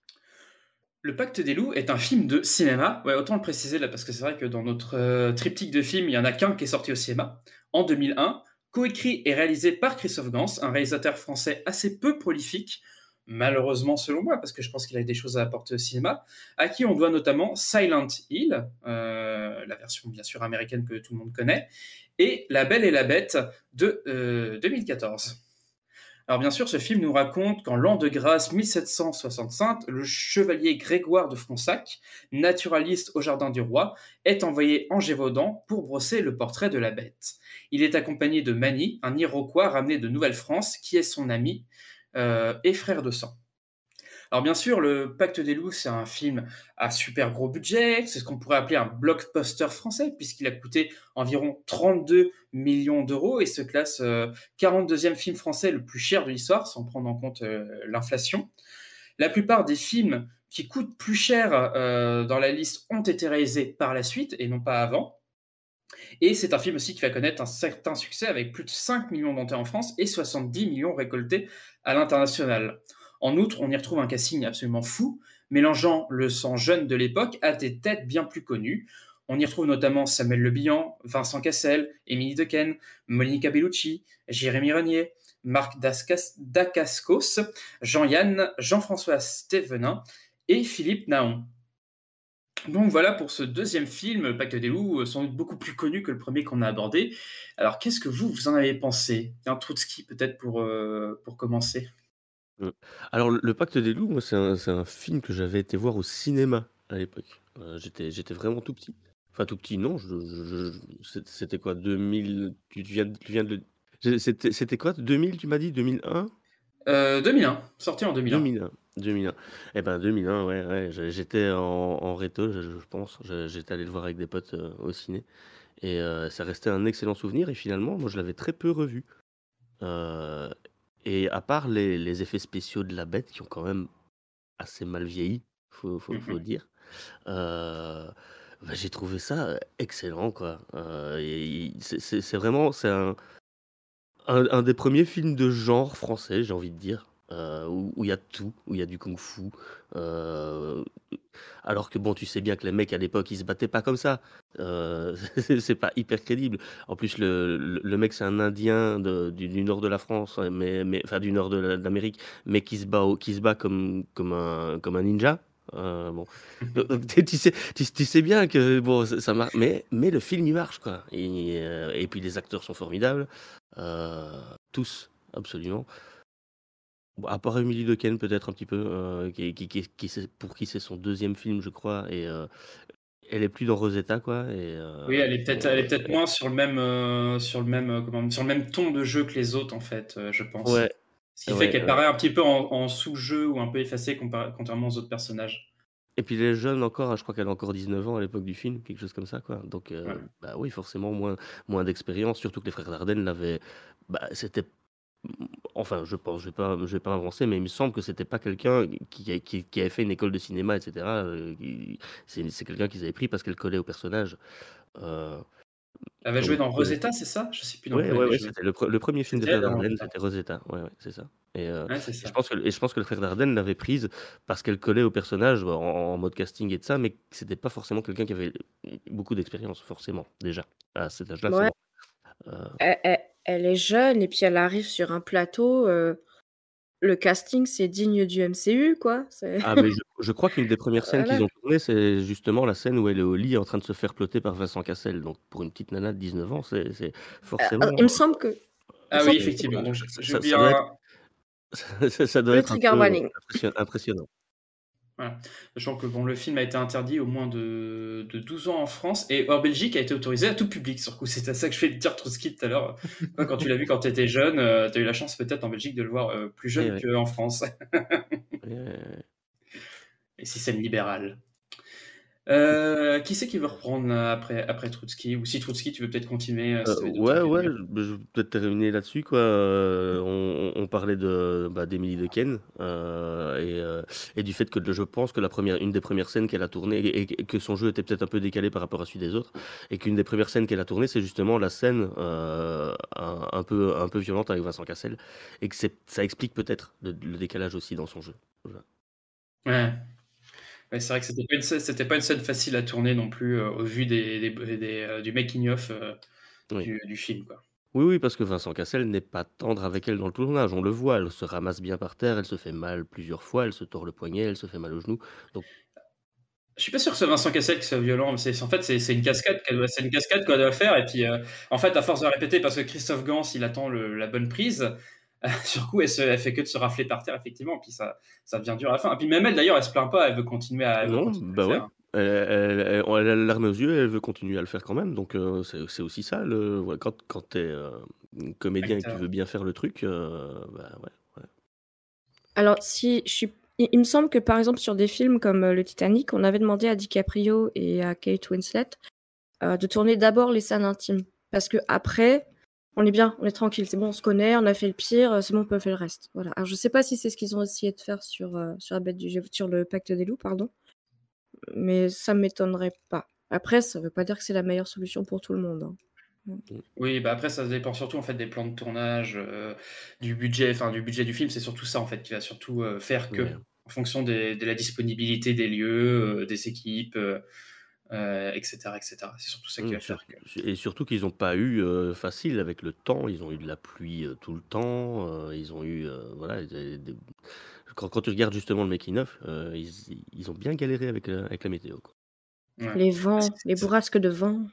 Le Pacte des loups est un film de cinéma. Autant le préciser là, parce que c'est vrai que dans notre euh, triptyque de films, il n'y en a qu'un qui est sorti au cinéma en 2001, coécrit et réalisé par Christophe Gans, un réalisateur français assez peu prolifique, malheureusement selon moi, parce que je pense qu'il a des choses à apporter au cinéma, à qui on doit notamment Silent Hill, euh, la version bien sûr américaine que tout le monde connaît, et La Belle et la Bête de euh, 2014. Alors bien sûr, ce film nous raconte qu'en l'an de grâce 1765, le chevalier Grégoire de Fronsac, naturaliste au Jardin du Roi, est envoyé en Gévaudan pour brosser le portrait de la bête. Il est accompagné de Mani, un Iroquois ramené de Nouvelle-France, qui est son ami euh, et frère de sang. Alors bien sûr, le Pacte des loups, c'est un film à super gros budget, c'est ce qu'on pourrait appeler un blockbuster français, puisqu'il a coûté environ 32 millions d'euros et se classe euh, 42e film français le plus cher de l'histoire, sans prendre en compte euh, l'inflation. La plupart des films qui coûtent plus cher euh, dans la liste ont été réalisés par la suite et non pas avant. Et c'est un film aussi qui va connaître un certain succès avec plus de 5 millions d'entrées en France et 70 millions récoltés à l'international. En outre, on y retrouve un casting absolument fou, mélangeant le sang jeune de l'époque à des têtes bien plus connues. On y retrouve notamment Samuel Le Bihan, Vincent Cassel, Émilie Dequesne, Monica Bellucci, Jérémy Renier, Marc Dacascos, Jean-Yann, Jean-François Stévenin et Philippe Naon. Donc voilà pour ce deuxième film, Pacte des loups, euh, sans doute beaucoup plus connu que le premier qu'on a abordé. Alors qu'est-ce que vous, vous en avez pensé? Un Trotsky peut-être pour, euh, pour commencer Mmh. Alors le Pacte des loups, moi c'est un film que j'avais été voir au cinéma à l'époque. Euh, j'étais j'étais vraiment tout petit. Enfin tout petit non, je je je c'était quoi 2000 tu viens tu viens de c'était c'était quoi 2000 tu m'as dit? 2001? Euh, 2001, sorti en 2001. 2001, 2001. Et ben 2001 ouais, ouais, j'étais en en réto, je je pense, j'étais allé le voir avec des potes, euh, au ciné. Et heu, ça restait un excellent souvenir et finalement moi je l'avais très peu revu. Heu et à part les les effets spéciaux de la bête qui ont quand même assez mal vieilli, faut faut faut le Mmh dire, bah, j'ai trouvé ça, excellent quoi, et c'est c'est c'est vraiment c'est un un un des premiers films de genre français, j'ai envie de dire, heu, où il y a tout, où il y a du kung-fu, heu, alors que bon, tu sais bien que les mecs à l'époque, ils se battaient pas comme ça, heu, c'est pas hyper crédible. En plus, le le le mec, c'est un Indien de du du nord de la France, mais mais enfin du nord de la de l'Amérique, mais qui se bat qui se bat comme comme un comme un ninja, heu, bon, tu sais tu tu sais bien que bon, ça ça mar mais mais le film, il marche quoi. Et puis les acteurs sont formidables, tous, absolument. Bon, à part Émilie Dequesne peut-être un petit peu, heu, qui qui qui qui c'est pour qui c'est son deuxième film, je crois et heu, elle est plus dans Rosetta quoi et heu, Oui, elle est peut-être elle est peut-être et moins sur le même, heu, sur le même, heu, comment sur le même ton de jeu que les autres en fait, heu, je pense. Ouais, Ce qui fait ouais, qu'elle paraît un petit peu en en sous-jeu ou un peu effacée contrairement aux autres personnages. Et puis elle est jeune encore, hein, je crois qu'elle a encore 19 ans à l'époque du film, quelque chose comme ça quoi, donc heu, Ouais. bah, oui forcément moins moins d'expérience, surtout que les frères Dardenne l'avaient bah, c'était enfin je pense, je vais pas je vais pas avancer, mais il me semble que c'était pas quelqu'un qui a qui qui avait fait une école de cinéma et cetera, heu, qui c'est c'est quelqu'un qu'ils avaient pris parce qu'elle collait au personnage, heu, Elle avait joué donc dans heu Rosetta, c'est ça? Je sais plus dans Ouais, quoi elle ouais, avait ouais, joué. c'était le pre le 1er film des C'était frères elle dans Dardenne, Rosetta? c'était Rosetta. Ouais, ouais, c'est ça et heu Ouais, c'est et je ça. pense que et je pense que les frères Dardenne l'avaient prise parce qu'elle collait au personnage, bah, en en mode casting et de ça, mais que c'était pas forcément quelqu'un qui avait beaucoup d'expérience forcément, déjà. À cet âge-là, c'est bon. Elle est jeune et puis elle arrive sur un plateau, heu, le casting, c'est digne du MCU quoi, c'est Ah mais je je crois qu'une des premières scènes qu'ils ont tournées, c'est justement la scène où elle est au lit en train de se faire plotter par Vincent Cassel, donc pour une petite nana de 19 ans, c'est forcément, il me semble que il me Ah oui, semble que effectivement, donc ça j'ai ça oublié ça doit être un ça ça doit le être un trigger peu, heu, warning. impression impressionnant. Voilà. Sachant que bon, le film a été interdit aux moins de de 12 ans en France et hors Belgique a été autorisé à tout public sur le coup. C'est à ça que je fais dire Trotsky tout à l'heure. Quand tu l'as vu quand tu étais jeune, heu, tu as eu la chance peut-être en Belgique de le voir, heu, plus Eh jeune ouais. qu'en France. Ouais, ouais, ouais. Les systèmes libéral. Heu, qui c'est qui veut reprendre après après Trotsky? Ou si Trotsky, tu veux peut-être continuer, si d'autres ouais, trucs à ouais, dire? je vais peut-être terminer là-dessus quoi, heu, on on on parlait de, bah, Dequesne, heu et et du fait que je pense que la première une des premières scènes qu'elle a tournées et et que son jeu était peut-être un peu décalé par rapport à celui des autres et qu'une des premières scènes qu'elle a tournées, c'est justement la scène, un un peu un peu violente avec Vincent Cassel et que c'est ça explique peut-être le le décalage aussi dans son jeu. Voilà. Ouais. Ouais, c'est vrai que c'était pas une scè c'était pas une scène facile à tourner non plus, heu, au vu des des b des, heu, du making of, heu, Oui. du du film, quoi. Oui, oui, parce que Vincent Cassel n'est pas tendre avec elle dans le tournage, on le voit, elle se ramasse bien par terre, elle se fait mal plusieurs fois, elle se tord le poignet, elle se fait mal au genou, donc Je suis pas sûr que ce Vincent Cassel qui soit violent, mais c'est en fait, c'est c'est une cascade qu'elle doit c'est une cascade qu'elle doit faire et puis, en fait, à force de répéter parce que Christophe Gans, il attend le la bonne prise, sur coup, elle se elle fait que de se rafler par terre effectivement, puis ça ça devient dur à la fin et puis même elle d'ailleurs, elle se plaint pas, elle veut continuer à Non, continuer bah, ouais, faire. elle elle elle elle a les larmes aux yeux et elle veut continuer à le faire quand même, donc heu, c'est c'est aussi ça le ouais, quand quand tu es, heu, comédien et que tu veux bien faire le truc, heu, bah, ouais, ouais. Alors si je suis il il me semble que par exemple sur des films comme, le Titanic, on avait demandé à DiCaprio et à Kate Winslet, de tourner d'abord les scènes intimes parce qu'après, On est bien, on est tranquille, c'est bon, on se connaît, on a fait le pire, euh, c'est bon, on peut faire le reste. Voilà. Alors je sais pas si c'est ce qu'ils ont essayé de faire sur, euh, sur la bête du sur le pacte des loups, pardon. Mais ça m'étonnerait pas. Après, ça veut pas dire que c'est la meilleure solution pour tout le monde. hein. Oui, bah après ça dépend surtout en fait des plans de tournage, euh, du budget, enfin du budget du film. C'est surtout ça en fait qui va surtout euh, faire que, Ouais. en fonction des- de la disponibilité des lieux, euh, des équipes, euh, euh, etc., etc. C'est surtout ça qui Mmh, va faire que. Et surtout qu'ils n'ont pas eu euh, facile avec le temps. Ils ont eu de la pluie euh, tout le temps. euh, ils ont eu. euh, voilà. des- des- Quand, quand tu regardes justement le making-of, euh, ils, ils ont bien galéré avec, la- avec la météo. quoi. Ouais. Les vents, les bourrasques de vent.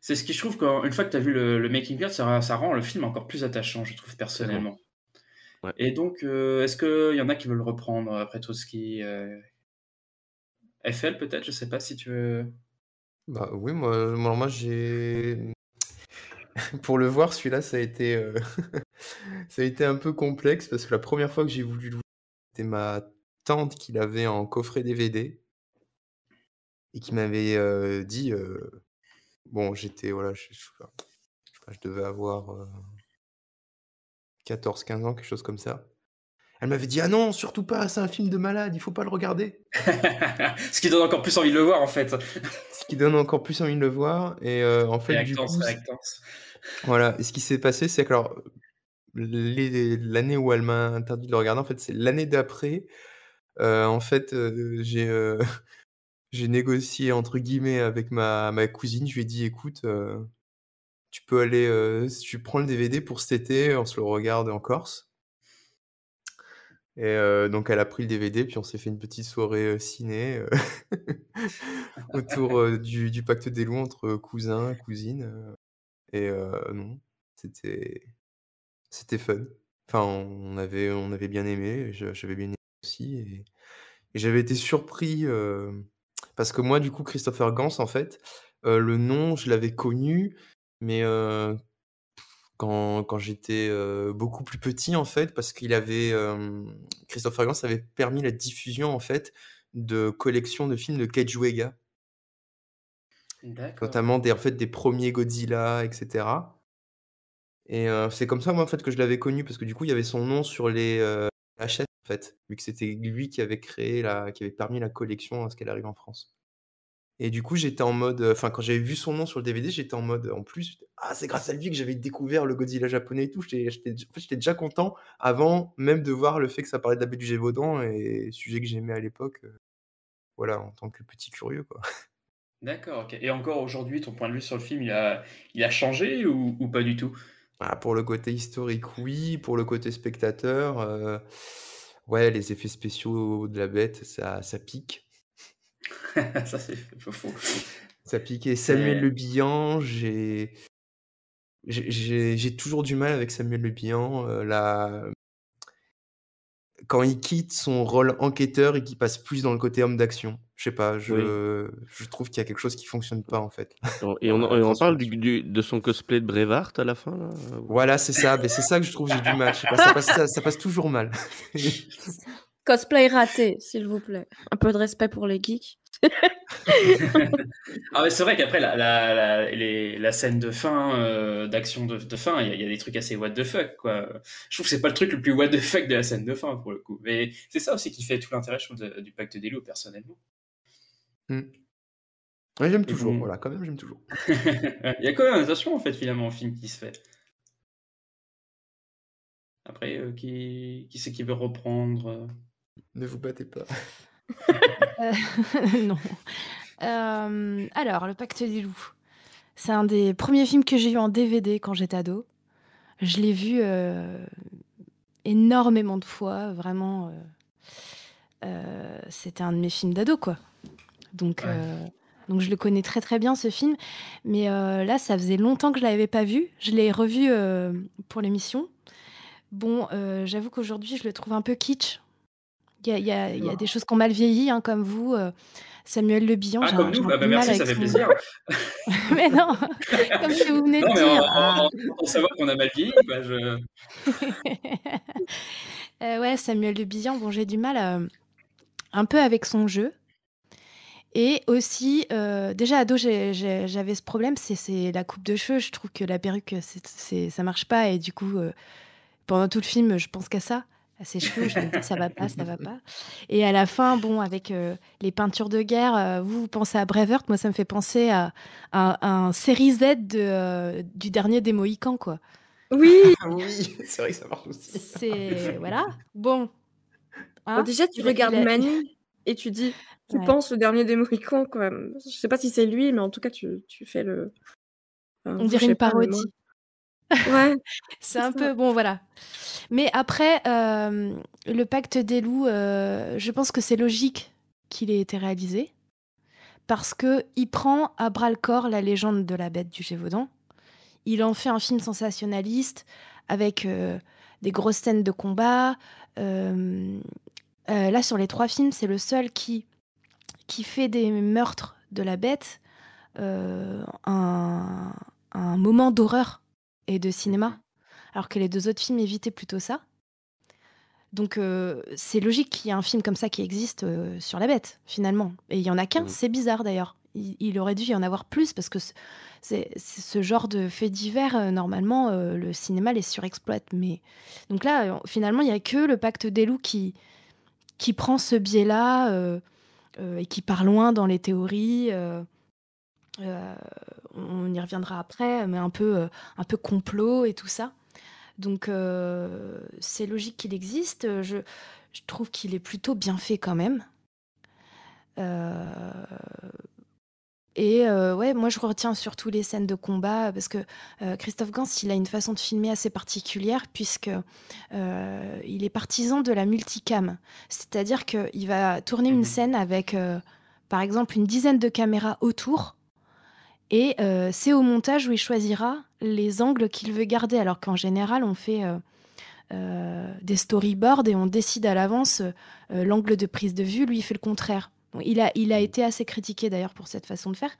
C'est ce qui je trouve qu'une fois que tu as vu le, le making of, ça, ça rend le film encore plus attachant, je trouve personnellement. Ouais. Et donc, euh, est-ce qu'il y en a qui veulent reprendre après tout ce qui. FL peut-être, je sais pas si tu veux. Bah oui, moi, moi, j'ai. Pour le voir, celui-là, ça a été, euh, ça a été un peu complexe parce que la première fois que j'ai voulu le voir, c'était ma tante qui l'avait en coffret DVD et qui m'avait euh, dit. euh, Bon, j'étais. Voilà, je, je je je devais avoir euh, 14-15 ans, quelque chose comme ça. Elle m'avait dit Ah non, surtout pas, c'est un film de malade, il faut pas le regarder. ce qui donne encore plus envie de le voir en fait. Ce qui donne encore plus envie de le voir. Et euh, en fait, du Réactance, coup, c'est- réactance. voilà. Et ce qui s'est passé, c'est que alors, l'année où elle m'a interdit de le regarder, en fait, c'est l'année d'après. Euh, en fait, euh, j'ai euh, j'ai négocié entre guillemets avec ma, ma cousine. Je lui ai dit, écoute, tu peux aller, tu prends le DVD pour cet été, on se le regarde en Corse. Et donc elle a pris le DVD, puis on s'est fait une petite soirée ciné autour du, pacte des loups entre cousins, cousines. et non, c'était c'était fun. Enfin, on avait on avait bien aimé, j'avais bien aimé aussi, et, et j'avais été surpris parce que moi, du coup, Christopher Gans, en fait, le nom, je l'avais connu, mais quand, quand j'étais euh, beaucoup plus petit, en fait, parce qu'il avait. euh, Christopher Gans avait permis la diffusion, en fait, de collections de films de Keiju Ega, D'accord. notamment des, en fait, des premiers Godzilla, etc. Et euh, c'est comme ça, moi, en fait, que je l'avais connu, parce que du coup, il y avait son nom sur les VHS, en fait, vu que c'était lui qui avait créé, la, qui avait permis la collection à ce qu'elle arrive en France. Et du coup, j'étais en mode, euh, enfin, quand j'avais vu son nom sur le DVD, j'étais en mode, en plus, ah, c'est grâce à lui que j'avais découvert le Godzilla japonais et tout. J'étais, en fait, déjà content avant même de voir le fait que ça parlait de la baie du Gévaudan et sujet que j'aimais à l'époque. euh, voilà, en tant que petit curieux, quoi. D'accord, ok. Et encore aujourd'hui, ton point de vue sur le film, il a, il a changé ou, ou pas du tout? Ah, pour le côté historique, oui. Pour le côté spectateur, euh, ouais, les effets spéciaux de la bête, ça, ça pique. Ça, c'est pas faux. Ça pique. Et Samuel Le Bihan, j'ai, j'ai, toujours du mal avec Samuel Le Bihan. euh, la... Quand il quitte son rôle enquêteur et qu'il passe plus dans le côté homme d'action. Je sais pas, je, je trouve qu'il y a quelque chose qui fonctionne pas, en fait. Et on, on parle du, du- de son cosplay de Brevard à la fin là Voilà, c'est ça. Mais c'est ça que je trouve, j'ai du mal. Je sais pas, ça passe, ça, ça passe toujours mal. Cosplay raté, s'il vous plaît. Un peu de respect pour les geeks. Ah mais c'est vrai qu'après la, la, la, les- la scène de fin, euh, d'action de, de fin, il y, a- il y a des trucs assez what the fuck quoi. Je trouve que c'est pas le truc le plus what the fuck de la scène de fin pour le coup. Mais c'est ça aussi qui fait tout l'intérêt je trouve, de- du pacte des loups personnellement. Hmm. Ouais, j'aime toujours. bon. Voilà, quand même, j'aime toujours. Il y a quand même un attachement en fait finalement au film qui se fait. Après, euh, qui, qui c'est qui veut reprendre euh Ne vous battez pas. Euh, non. Euh, alors, Le Pacte des loups. C'est un des premiers films que j'ai eu en DVD quand j'étais ado. Je l'ai vu euh, énormément de fois, vraiment. C'était un de mes films d'ado, quoi. Donc, Ouais. donc je le connais très très bien ce film. Mais là, ça faisait longtemps que je l'avais pas vu. Je l'ai revu pour l'émission. Bon, j'avoue qu'aujourd'hui, je le trouve un peu kitsch. Il y a, y y des choses qui ont mal vieilli, hein, comme vous. euh, Samuel Le Bihan, Ah comme nous, bah, bah, merci, ça fait plaisir. mais non, comme que vous venez de mais dire. en, en, en savoir qu'on a mal vieilli, quoi. Je... Euh, ouais, Samuel Le Bihan, bon, j'ai du mal euh, un peu avec son jeu. Et aussi, euh, déjà ado, j'avais ce problème, c'est la coupe de cheveux. Je trouve que la perruque, ça marche pas. Et du coup, euh, pendant tout le film, je pense qu'à ça, à ses cheveux. Je me dis, ça va pas, ça va pas. Et à la fin, bon, avec euh, les peintures de guerre, euh, vous, vous pensez à Braveheart, moi, ça me fait penser à, à- à un série Z de, euh, du dernier des Mohicans, quoi. Oui, oui, c'est vrai que ça marche aussi. C'est. Voilà. Bon. Hein Bon, déjà, tu regardes il a- Mani et tu dis, tu Ouais. penses le dernier des Mohicans, quoi. Je sais pas si c'est lui, mais en tout cas, tu, tu fais le. enfin, On dirait une parodie. Ouais. C'est un ça. peu bon, voilà. Mais après, euh, le pacte des loups, euh, je pense que c'est logique qu'il ait été réalisé parce que il prend à bras le corps la légende de la bête du Gévaudan. Il en fait un film sensationnaliste avec euh, des grosses scènes de combat. Là, sur les trois films, c'est le seul qui qui fait des meurtres de la bête un, un moment d'horreur et de cinéma, alors que les deux autres films évitaient plutôt ça. Donc euh, c'est logique qu'il y ait un film comme ça qui existe euh, sur la bête, finalement. Et il y en a qu'un, Mhm. c'est bizarre d'ailleurs. Il, il aurait dû y en avoir plus parce que c'est ce genre de fait divers, euh, normalement, le cinéma les surexploite. Mais donc là, finalement, il y a que le Pacte des loups qui qui prend ce biais-là et qui part loin dans les théories. On y reviendra après, mais un peu, euh, un peu complot et tout ça. Donc euh, c'est logique qu'il existe. Je, je trouve qu'il est plutôt bien fait quand même. Euh, et euh, ouais, moi je retiens surtout les scènes de combat parce que Christophe Gans, il a une façon de filmer assez particulière puisque il est partisan de la multicam, c'est-à-dire qu'il va tourner une scène avec, par exemple, une dizaine de caméras autour. Et euh, c'est au montage où il choisira les angles qu'il veut garder, alors qu'en général, on fait euh, euh, des storyboards et on décide à l'avance l'angle de prise de vue. Lui, il fait le contraire. Bon, il, a, il a été assez critiqué d'ailleurs pour cette façon de faire.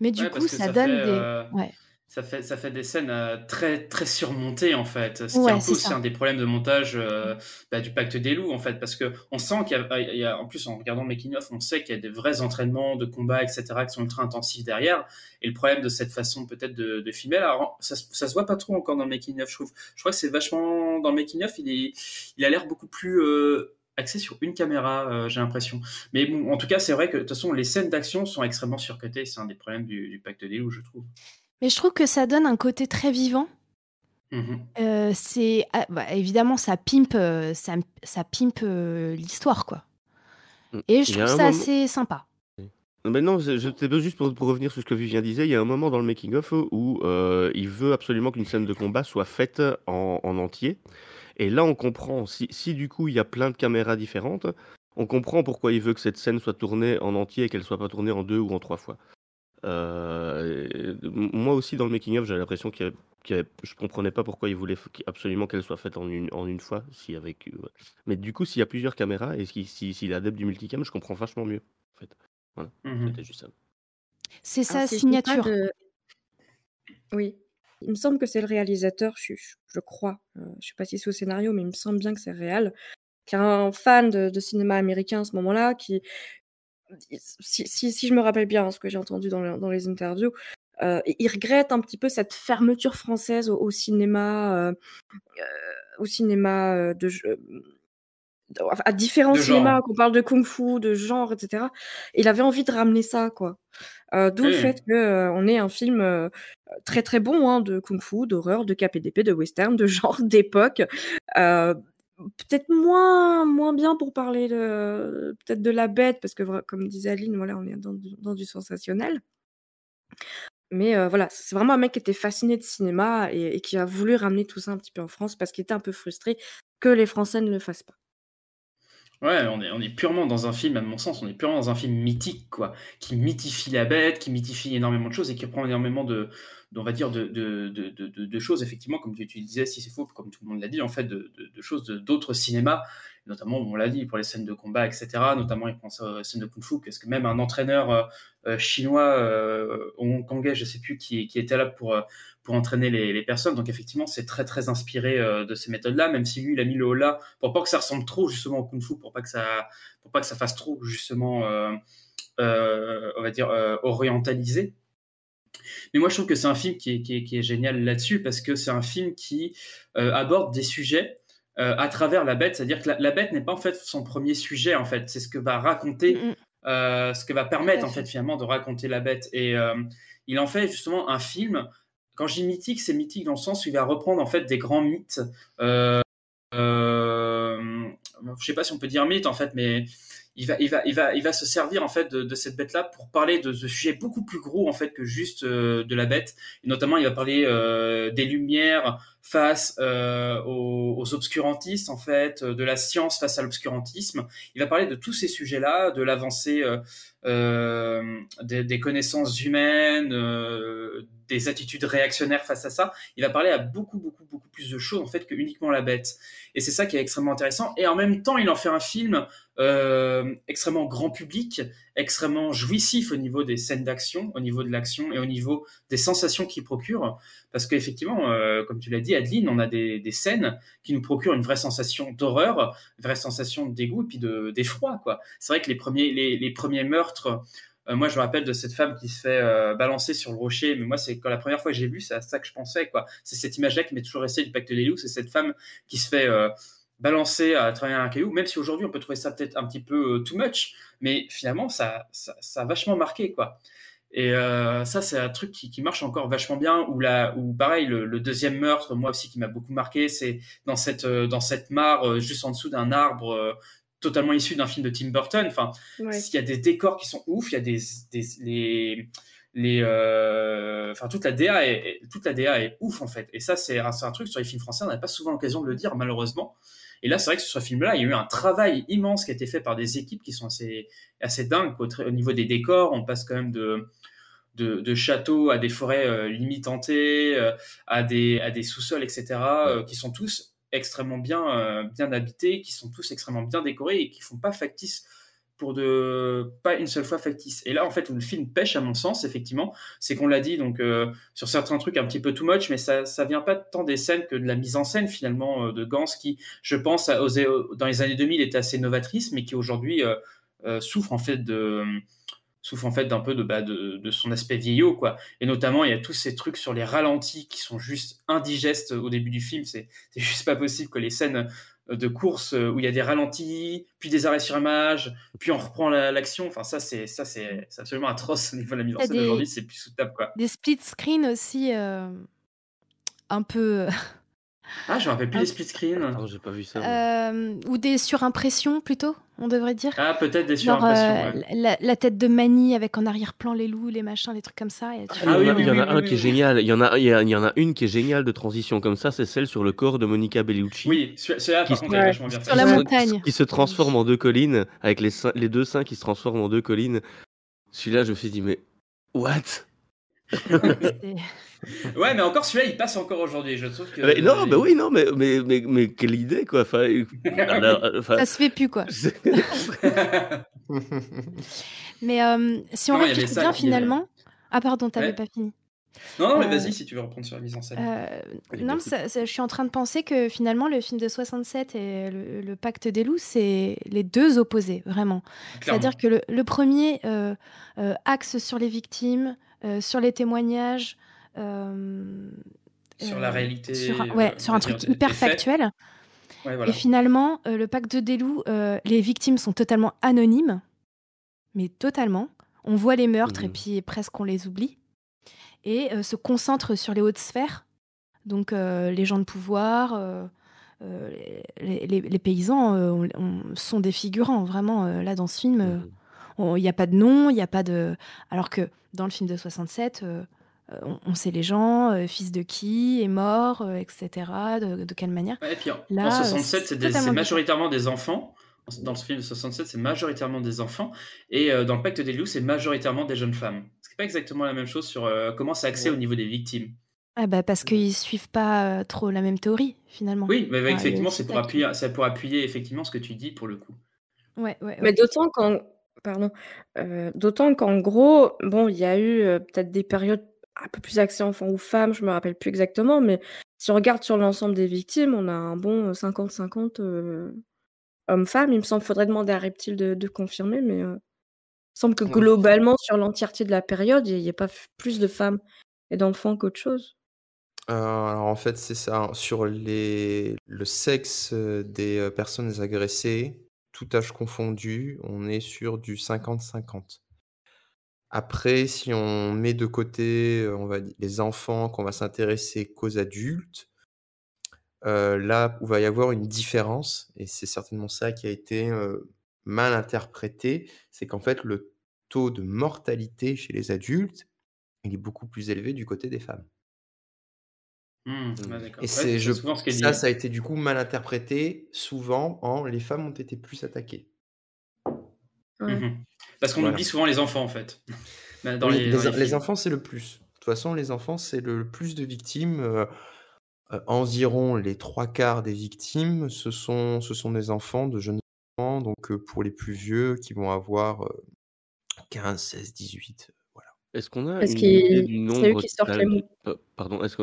Mais du Ouais, coup, ça, donne fait, des. Ouais. Ça fait, ça fait des scènes euh, très, très surmontées, en fait. Ce qui est un peu aussi un des problèmes de montage euh, bah, du Pacte des Loups, en fait. Parce que on sent qu'il y a, il y a- en plus, en regardant le making-of, on sait qu'il y a des vrais entraînements de combat, etc., qui sont ultra intensifs derrière. Et le problème de cette façon, peut-être, de, de filmer, alors, ça, ça se voit pas trop encore dans le making-of, je trouve. Je crois que c'est vachement, dans le making-of, il est, il a l'air beaucoup plus, euh, axé sur une caméra, euh, j'ai l'impression. Mais bon, en tout cas, c'est vrai que, de toute façon, les scènes d'action sont extrêmement surcutées. C'est un des problèmes du, du Pacte des Loups, je trouve. Mais je trouve que ça donne un côté très vivant. Mhm. Euh, c'est ah, bah, évidemment ça pimpe, euh, ça, ça pimpe euh, l'histoire quoi. Et je trouve ça moment- assez sympa. Non, mais non, c'était juste pour, pour revenir sur ce que Vivien disait. Il y a un moment dans le making-of où euh, il veut absolument qu'une scène de combat soit faite en, en entier. Et là, on comprend, si, si du coup il y a plein de caméras différentes, on comprend pourquoi il veut que cette scène soit tournée en entier et qu'elle soit pas tournée en deux ou en trois fois. Euh, moi aussi, dans le making-of, j'avais l'impression y avait- je comprenais pas pourquoi il voulait f- absolument qu'elle soit faite en une, en une fois. Si avec, ouais. Mais du coup, s'il y a plusieurs caméras et s'il si, s'il est adepte du multicam, je comprends vachement mieux. En fait. Voilà, Mhm. c'était juste ça. C'est Alors, sa si signature. de- Oui. Il me semble que c'est le réalisateur, je, je- je crois. Euh, je sais pas si c'est au scénario, mais il me semble bien que c'est réel. Qui est un fan de, de cinéma américain à ce moment-là, qui, si, si, si je me rappelle bien hein, ce que j'ai entendu dans, le- dans les interviews, euh, il regrette un petit peu cette fermeture française au, au cinéma, euh, euh, au cinéma euh, de, de- à différents De cinémas, qu'on parle de kung-fu, de genre, etc. Il avait envie de ramener ça, quoi. Euh, D'où le Oui. fait qu'on ait un film euh, très très bon hein, de kung-fu, d'horreur, de KPDP, de western, de genre d'époque. Peut-être moins bien pour parler de peut-être de la bête parce que comme disait Aline voilà on est dans du, sensationnel. Mais euh, voilà c'est vraiment un mec qui était fasciné de cinéma et qui a voulu ramener tout ça un petit peu en France parce qu'il était un peu frustré que les Français ne le fassent pas Ouais, on est, on est purement dans un film, à mon sens, on est purement dans un film mythique, quoi, qui mythifie la bête, qui mythifie énormément de choses et qui prend énormément de, on va dire, de, choses, effectivement, comme tu, tu disais, si c'est faux, comme tout le monde l'a dit, en fait, de, choses d'autres cinémas, notamment, on l'a dit, pour les scènes de combat, etc., notamment, il pense aux scènes de kung-fu, parce que même un entraîneur euh, euh, chinois, euh, hongkongais, je sais plus, qui, qui était là pour, euh, pour entraîner les, personnes, donc effectivement, c'est très, très inspiré de ces méthodes-là, même si lui, il a mis le holà pour pas que ça ressemble trop, justement, au kung-fu, pour pas que ça, pour pas que ça fasse trop, justement, on va dire, orientalisé. Mais moi, je trouve que c'est un film qui est, qui est, génial là-dessus parce que c'est un film qui aborde des sujets euh, à travers la bête. C'est-à-dire que la, la bête n'est pas en fait son premier sujet, en fait. C'est ce que va raconter, Mm, mm. euh, ce que va permettre, en fait. finalement, de raconter la bête. Et euh, il en fait justement un film. Quand je dis mythique, c'est mythique dans le sens où il va reprendre en fait des grands mythes. Je sais pas si on peut dire mythe en fait, mais il va, il va, il va, il va se servir en fait de, de cette bête-là pour parler de ce sujet beaucoup plus gros en fait que juste euh, de la bête. Et notamment, il va parler euh, des lumières face euh, aux, aux obscurantistes en fait, euh, de la science face à l'obscurantisme. Il va parler de tous ces sujets-là, de l'avancée euh, euh, des, des connaissances humaines, des attitudes réactionnaires face à ça. Il va parler à beaucoup, beaucoup, beaucoup plus de choses en fait que uniquement la bête. Et c'est ça qui est extrêmement intéressant. Et en même temps, il en fait un film euh, extrêmement grand public, extrêmement jouissif au niveau des scènes d'action, au niveau de l'action et au niveau des sensations qu'il procure. Parce qu'effectivement, euh, comme tu l'as dit, Adeline, on a des, scènes qui nous procurent une vraie sensation d'horreur, une vraie sensation de dégoût et puis de- d'effroi. quoi. C'est vrai que les premiers, les, premiers meurtres, moi je me rappelle de cette femme qui se fait euh, balancer sur le rocher, mais moi c'est quand la première fois que j'ai vu, c'est à ça que je pensais. C'est cette image-là qui m'est toujours restée du pacte des loups, c'est cette femme qui se fait euh, balancer à travers un caillou, même si aujourd'hui on peut trouver ça peut-être un petit peu euh, too much, mais finalement ça, a vachement marqué. quoi. Et euh, ça, c'est un truc qui, marche encore vachement bien. Ou pareil, le, le deuxième meurtre, moi aussi, qui m'a beaucoup marqué, c'est dans cette euh, dans cette mare euh, juste en dessous d'un arbre, euh, totalement issu d'un film de Tim Burton. Enfin, Ouais. il y a des décors qui sont ouf, il y a des, des les les euh, enfin toute la DA est toute la DA est ouf en fait. Et ça, c'est un, c'est un truc sur les films français, on n'a pas souvent l'occasion de le dire malheureusement. Et là, c'est vrai que sur ce film-là, il y a eu un travail immense qui a été fait par des équipes qui sont assez, assez dingues. quoi. Au, niveau des décors, on passe quand même de, de, de châteaux à des forêts euh, limite hantées, euh, à des, à des sous-sols, etc., euh, qui sont tous extrêmement bien, euh, bien habités, qui sont tous extrêmement bien décorés et qui font pas factice pour de pas une seule fois factice. Et là, en fait, où le film pêche, à mon sens, effectivement, c'est qu'on l'a dit, donc euh, sur certains trucs un petit peu too much, mais ça, ça vient pas tant des scènes que de la mise en scène finalement euh, de Gans, qui, je pense, a osé, dans les années 2000 était assez novatrice, mais qui aujourd'hui souffre en fait de souffre en fait d'un peu de, bah, de, de son aspect vieillot quoi. Et notamment il y a tous ces trucs sur les ralentis qui sont juste indigestes au début du film. C'est c'est juste pas possible que les scènes de course euh, où il y a des ralentis puis des arrêts sur image puis on reprend la- l'action. Enfin ça c'est ça c'est c'est absolument atroce au niveau de la mise en scène aujourd'hui. c'est plus soutenable quoi. Des split screen aussi, euh, un peu. ah je me rappelle plus des split screen Attends, j'ai pas vu ça. euh, ou des surimpressions plutôt, on devrait dire. ah peut-être des Genre surimpressions euh, ouais. la, la tête de Mani avec en arrière-plan les loups, les machins, les trucs comme ça. et tu Ah, il y en a, oui, il y en a oui, un oui, qui est génial. Il y en a, il y a- il y en a une qui est géniale de transition comme ça, c'est celle sur le corps de Monica Bellucci. oui par se- contre Ouais. bien fait Sur la qui se- montagne. Qui se transforme en deux collines, avec les, les deux seins qui se transforment en deux collines. Celui-là, je me suis dit, mais what? ouais mais encore celui-là il passe encore aujourd'hui je trouve que Mais Non, bah oui, non, mais, mais, mais, mais quelle idée, quoi. Enfin, alors, enfin, Ça se fait plus quoi. Mais euh, si on Non, réfléchit ça bien est- finalement. Ah pardon, t'avais Ouais. pas fini. Non non mais Euh, vas-y si tu veux reprendre sur la mise en scène Euh, non, mais ça- ça- je suis en train de penser que finalement le film de 67 et le, le Pacte des loups, c'est les deux opposés, vraiment. C'est-à-dire que le, le premier euh, axe sur les victimes, sur les témoignages, sur la réalité sur, un- ouais, sur un truc des- hyper des factuel. Ouais, voilà. Et finalement, le Pacte des loups, les victimes sont totalement anonymes, mais totalement. On voit les meurtres et Mhm. puis presque on les oublie. Et euh, se concentre sur les hautes sphères, donc euh, les gens de pouvoir, euh, les, les- les paysans euh, on- on- sont des figurants, vraiment. euh, là, dans ce film, on- il n'y a pas de nom, il n'y a pas de. Alors que dans le film de 67, euh, euh, on, on sait les gens, euh, fils de qui est mort, euh, etc., de, de quelle manière. Ouais, et puis en, Là, en euh, 67, c'est majoritairement des enfants. Dans ce film de 67, c'est majoritairement des enfants. Et euh, dans le Pacte des loups, c'est majoritairement des jeunes femmes. Pas exactement la même chose sur euh, comment c'est axé Ouais. au niveau des victimes. Ah bah parce qu'ils suivent pas euh, trop la même théorie finalement. Oui, mais a effectivement, c'est pour, appuyer, c'est pour appuyer effectivement ce que tu dis pour le coup. Ouais, ouais, Mais d'autant qu'en pardon, euh, d'autant qu'en gros, bon, il y a eu euh, peut-être des périodes un peu plus axées enfants ou femmes, je me rappelle plus exactement, mais si on regarde sur l'ensemble des victimes, on a un bon 50-50 euh, hommes-femmes. Il me semble, faudrait demander à Reptile de, de confirmer, mais euh, semble que globalement, sur l'entièreté de la période, il y a pas plus de femmes et d'enfants qu'autre chose. Heu, alors en fait, c'est ça, hein, sur les le sexe, heu, des, heu, personnes agressées, tout âge confondu, on est sur du 50-50. Après, si on met de côté, on va les enfants, qu'on va s'intéresser qu'aux adultes, là où va y avoir une différence et c'est certainement ça qui a été, mal interprété, c'est qu'en fait, le taux de mortalité chez les adultes, il est beaucoup plus élevé du côté des femmes. Mmh, d'accord. Et Ouais, c'est c'est je ce ça, ça a été du coup mal interprété, souvent en les femmes ont été plus attaquées. Ouais. Mmh Parce qu'on Voilà. oublie souvent les enfants, en fait. Dans Oui, les dans les les les enfants, c'est le plus. De toute façon, les enfants, c'est le plus de victimes, heu heu, environ les 3/4 des victimes, ce sont ce sont des enfants, de jeunes donc pour les plus vieux qui vont avoir, heu, 15-16-18, heu, voilà. Est-ce qu'on a Parce une idée du c'est eux nombre qui sortent les total pardon, est-ce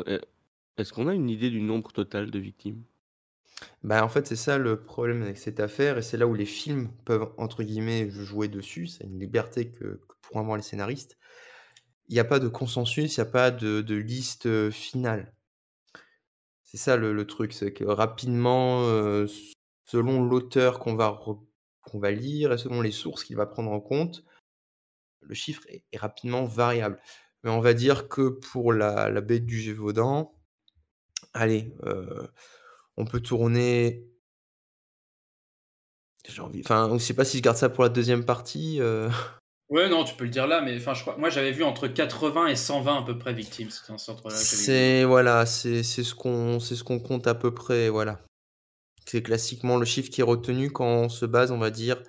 est-ce qu'on a une idée du nombre total de victimes? Bah, en fait, c'est ça le problème avec cette affaire et c'est là où les films peuvent, entre guillemets, «jouer dessus», c'est une liberté que que pourront avoir les scénaristes. Il y a pas de consensus, il y a pas de de liste, finale. C'est ça le le truc, c'est que rapidement, selon l'auteur qu'on va re qu'on va lire et selon les sources qu'il va prendre en compte, le chiffre est est rapidement variable. Mais on va dire que pour la la Bête du Gévaudan, allez, heu, on peut tourner j'ai envie enfin, je sais pas si je garde ça pour la 2e partie, heu Ouais, non, tu peux le dire là, mais enfin, je crois moi, j'avais vu entre 80 et 120 à peu près victimes. C'est voilà, c'est c'est ce qu'on c'est ce qu'on compte à peu près, voilà. C'est classiquement le chiffre qui est retenu quand on se base, on va dire,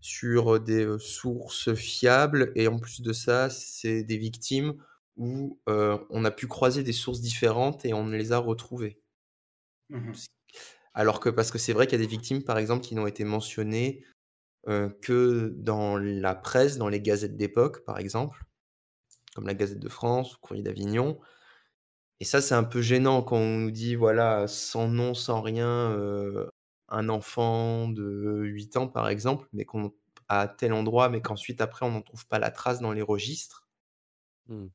sur, heu, des, heu, sources fiables et en plus de ça, c'est des victimes où, heu, on a pu croiser des sources différentes et on les a retrouvées. Mmh alors que parce que c'est vrai qu'il y a des victimes, par exemple, qui n'ont été mentionnées, que dans la presse, dans les gazettes d'époque, par exemple, comme la Gazette de France ou Courrier d'Avignon et ça, c'est un peu gênant quand on nous dit, voilà, sans nom, sans rien, heu, un enfant de 8 ans, par exemple, mais qu'on à tel endroit, mais qu'ensuite après on n'en trouve pas la trace dans les registres. Mmh.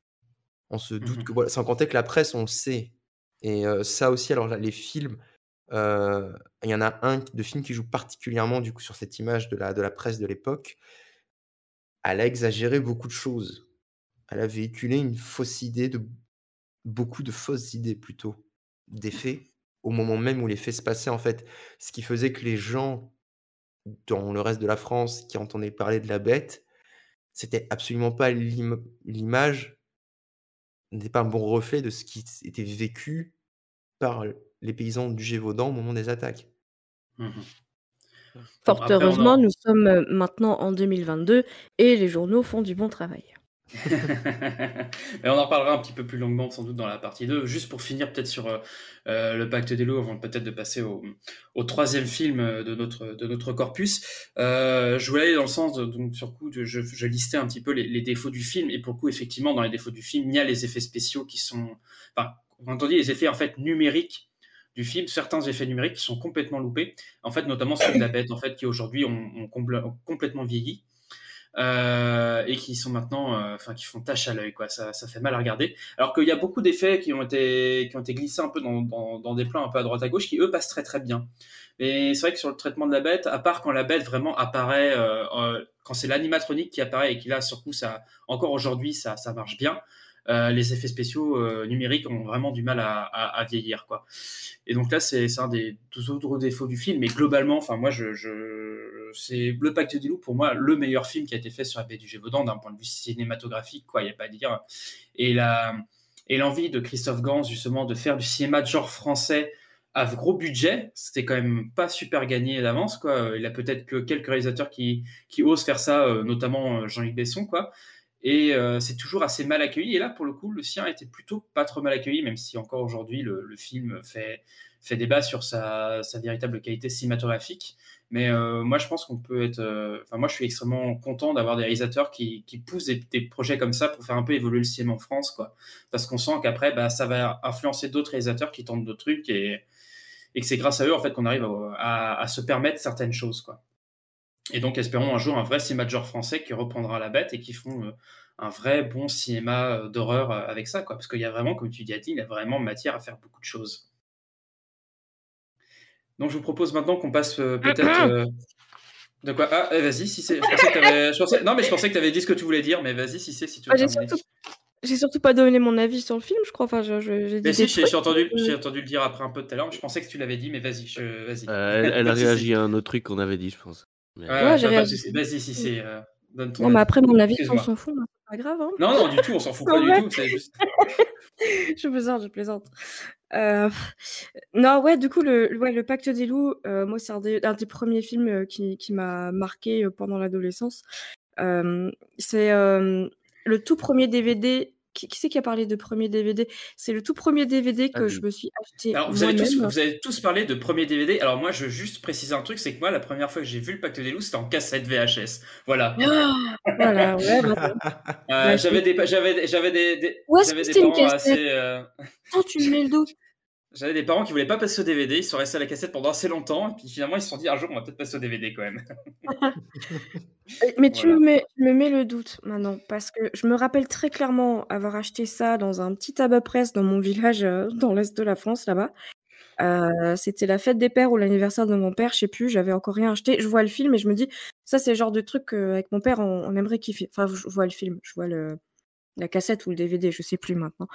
On se Mmh doute que voilà sans compter que la presse, on le sait et ça aussi, alors là, les films, il y en a un de film qui joue particulièrement, du coup, sur cette image de la de la presse de l'époque. Elle a exagéré beaucoup de choses. Elle a véhiculé une fausse idée de beaucoup de fausses idées plutôt, des faits, au moment même où les faits se passaient, en fait. Ce qui faisait que les gens, dans le reste de la France, qui entendaient parler de la bête, c'était absolument pas l'im l'image n'était pas un bon reflet de ce qui était vécu par les paysans du Gévaudan au moment des attaques. Mmh Fort heureusement, en nous sommes, heu, maintenant en 2022 et les journaux font du bon travail. Mais on en reparlera un petit peu plus longuement sans doute dans la partie 2. Juste pour finir peut-être sur, heu, Le Pacte des loups avant peut-être de passer au, 3e film, heu, de notre corpus. Heu, je voulais aller dans le sens de donc sur coup de je listais un petit peu les défauts du film et pour coup effectivement dans les défauts du film, il y a les effets spéciaux qui sont enfin, on entendit les effets en fait numériques du film, certains effets numériques qui sont complètement loupés. En fait, notamment ceux de la bête en fait qui aujourd'hui ont ont complètement vieilli. Heu et qui sont maintenant, heu, enfin qui font tache à l'œil quoi, ça ça fait mal à regarder. Alors qu'il y a beaucoup d'effets qui ont été qui ont été glissés un peu dans dans des plans un peu à droite à gauche qui eux passent très, très bien. Mais c'est vrai que sur le traitement de la bête, à part quand la bête vraiment apparaît, heu, quand c'est l'animatronique qui apparaît et qui là, sur coup, ça encore aujourd'hui, ça ça marche bien. Heu, les effets spéciaux, heu, numériques ont vraiment du mal à vieillir quoi. Et donc là, c'est un des 2 autres défauts du film, mais globalement, enfin moi c'est Le Pacte des loups pour moi le meilleur film qui a été fait sur la Bête du Gévaudan d'un point de vue cinématographique quoi, il y a pas à dire. Et l'envie de Christophe Gans justement de faire du cinéma de genre français à gros budget, c'était quand même pas super gagné d'avance quoi. Il a peut-être que quelques réalisateurs qui qui osent faire ça, heu, notamment, Jean-Luc Besson quoi et heu, c'est toujours assez mal accueilli et là pour le coup, le sien était plutôt pas trop mal accueilli, même si encore aujourd'hui le film fait fait débat sur sa sa véritable qualité cinématographique. Mais heu, moi je pense qu'on peut être, heu enfin moi je suis extrêmement content d'avoir des réalisateurs qui qui poussent des projets comme ça pour faire un peu évoluer le cinéma en France quoi. Parce qu'on sent qu'après, bah, ça va influencer d'autres réalisateurs qui tentent d'autres trucs et et que c'est grâce à eux en fait qu'on arrive au à à se permettre certaines choses quoi. Et donc, espérons un jour un vrai cinéma de genre français qui reprendra la bête et qui font euh, un vrai bon cinéma euh, d'horreur euh, avec ça, quoi. Parce qu'il y a vraiment, comme tu dis, il y a vraiment matière à faire beaucoup de choses. Donc, je vous propose maintenant qu'on passe euh, peut-être. euh, De quoi? Ah, eh, vas-y, si c'est. Je pensais que t'avais- je pensais- Non, mais je pensais que tu avais dit ce que tu voulais dire, mais vas-y, si c'est, si tu veux. Ah, j'ai surtout... pas donné mon avis sur le film, je crois. Enfin, je- je- j'ai dit Mais si, des j'ai entendu, j'ai entendu le dire après un peu tout à l'heure. Je pensais que tu l'avais dit, mais vas-y, je... vas-y. Euh, elle, elle a réagi à un autre truc qu'on avait dit, je pense. Mais- Ouais, Ouais, souci. Vas-y, si c'est. euh, Donne ton Non, mais après, mon avis, on s'en fout, mais c'est pas grave. Hein. Non, non, du tout, on s'en fout pas du tout. Juste. je plaisante, je plaisante. Euh, Non, ouais, du coup, le, ouais, le Pacte des loups, euh, moi, c'est un des, un des premiers films euh, qui, qui m'a marqué euh, pendant l'adolescence. Euh, c'est euh, le tout premier DVD. Qui, qui c'est qui a parlé de premier DVD C'est le tout premier DVD que je me suis acheté Alors, vous avez, tous, moi-même. vous avez tous parlé de premier DVD. Alors, moi, je veux juste préciser un truc c'est que moi, la première fois que j'ai vu le Pacte des loups, c'était en cassette VHS. Voilà. Ah, voilà, ouais, bah, Euh, bah, j'avais des, j'avais, j'avais des, j'avais une cassette? assez. euh, Oh, tu me mets le doute. J'avais des parents qui voulaient pas passer au DVD, ils sont restés à la cassette pendant assez longtemps, et puis finalement ils se sont dit un jour on va peut-être passer au DVD quand même. Euh, Mais tu Voilà. me mets, tu me mets le doute maintenant, parce que je me rappelle très clairement avoir acheté ça dans un petit tabac presse dans mon village, euh, dans l'est de la France, là-bas. Euh, c'était la fête des pères ou l'anniversaire de mon père, je sais plus, j'avais encore rien acheté. Je vois le film et je me dis, ça c'est le genre de truc qu'avec mon père on, on aimerait kiffer. Enfin, je vois le film, je vois le, la cassette ou le DVD, je sais plus maintenant.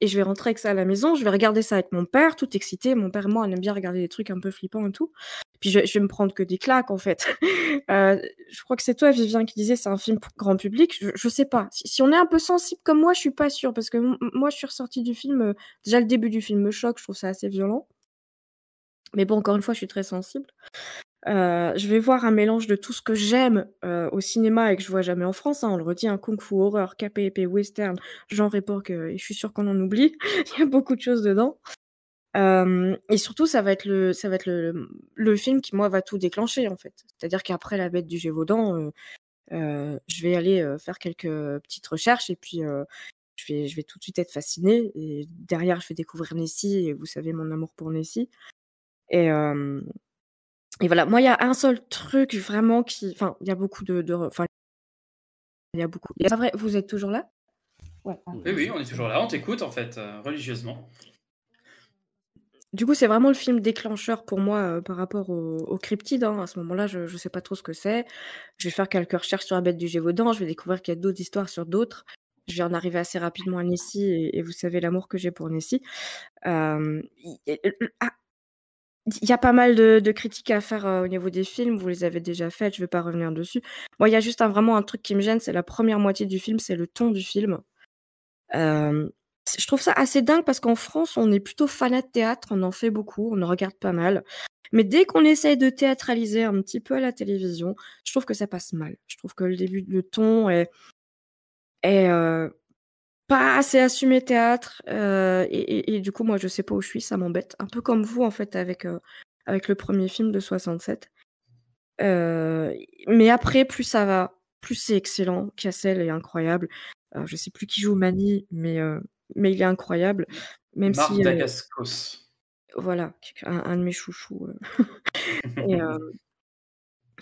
Et je vais rentrer avec ça à la maison, je vais regarder ça avec mon père, tout excité. Mon père moi, on aime bien regarder des trucs un peu flippants et tout. Puis je, vais me prendre que des claques en fait. Euh, je crois que c'est toi, Vivien, qui disait c'est un film pour grand public. Je, je sais pas. Si, on est un peu sensible comme moi, je suis pas sûre parce que moi, je suis ressortie du film. euh, déjà le début du film me choque, je trouve ça assez violent. Mais bon, encore une fois, je suis très sensible. Euh, je vais voir un mélange de tout ce que j'aime euh, au cinéma et que je vois jamais en France. hein. on le redit, un kung fu horreur, KPP, western, genre époque, euh, et je suis sûre qu'on en oublie. Il y a beaucoup de choses dedans. Et surtout, ça va être le, film qui moi va tout déclencher en fait. C'est-à-dire qu'après la bête du Gévaudan, je vais aller faire quelques petites recherches et puis je vais, je vais tout de suite être fascinée. Et derrière, je vais découvrir Nessie et vous savez mon amour pour Nessie. Et, et voilà, moi, il y a un seul truc vraiment qui. Enfin, il y a beaucoup de. Enfin, il y a beaucoup. C'est vrai, vous êtes toujours là? Ouais. Oui, oui, on est toujours là, on t'écoute en fait, euh, religieusement. Du coup, c'est vraiment le film déclencheur pour moi euh, par rapport au, au Cryptide. hein. À ce moment-là, je ne sais pas trop ce que c'est. Je vais faire quelques recherches sur la bête du Gévaudan. Je vais découvrir qu'il y a d'autres histoires sur d'autres. Je vais en arriver assez rapidement à Nessie et, et vous savez l'amour que j'ai pour Nessie. Euh, ah, il y a pas mal de, critiques à faire euh, au niveau des films. Vous les avez déjà faites. Je ne vais pas revenir dessus. Moi, il y a juste un, vraiment un truc qui me gêne. C'est la première moitié du film. C'est le ton du film. Euh, je trouve ça assez dingue parce qu'en France, on est plutôt fanat de théâtre, on en fait beaucoup, on en regarde pas mal. Mais dès qu'on essaye de théâtraliser un petit peu à la télévision, je trouve que ça passe mal. Je trouve que le début, le ton est, est euh, pas assez assumé théâtre. euh, et, et- et du coup, moi, je sais pas où je suis, ça m'embête. Un peu comme vous, en fait, avec, euh, avec le premier film de 67. Euh, mais après, plus ça va, plus c'est excellent. Cassel est incroyable. Je sais plus qui joue Mani, mais, mais il est incroyable. Même Marc si. Dacascos. voilà, un, un de mes chouchous. Et,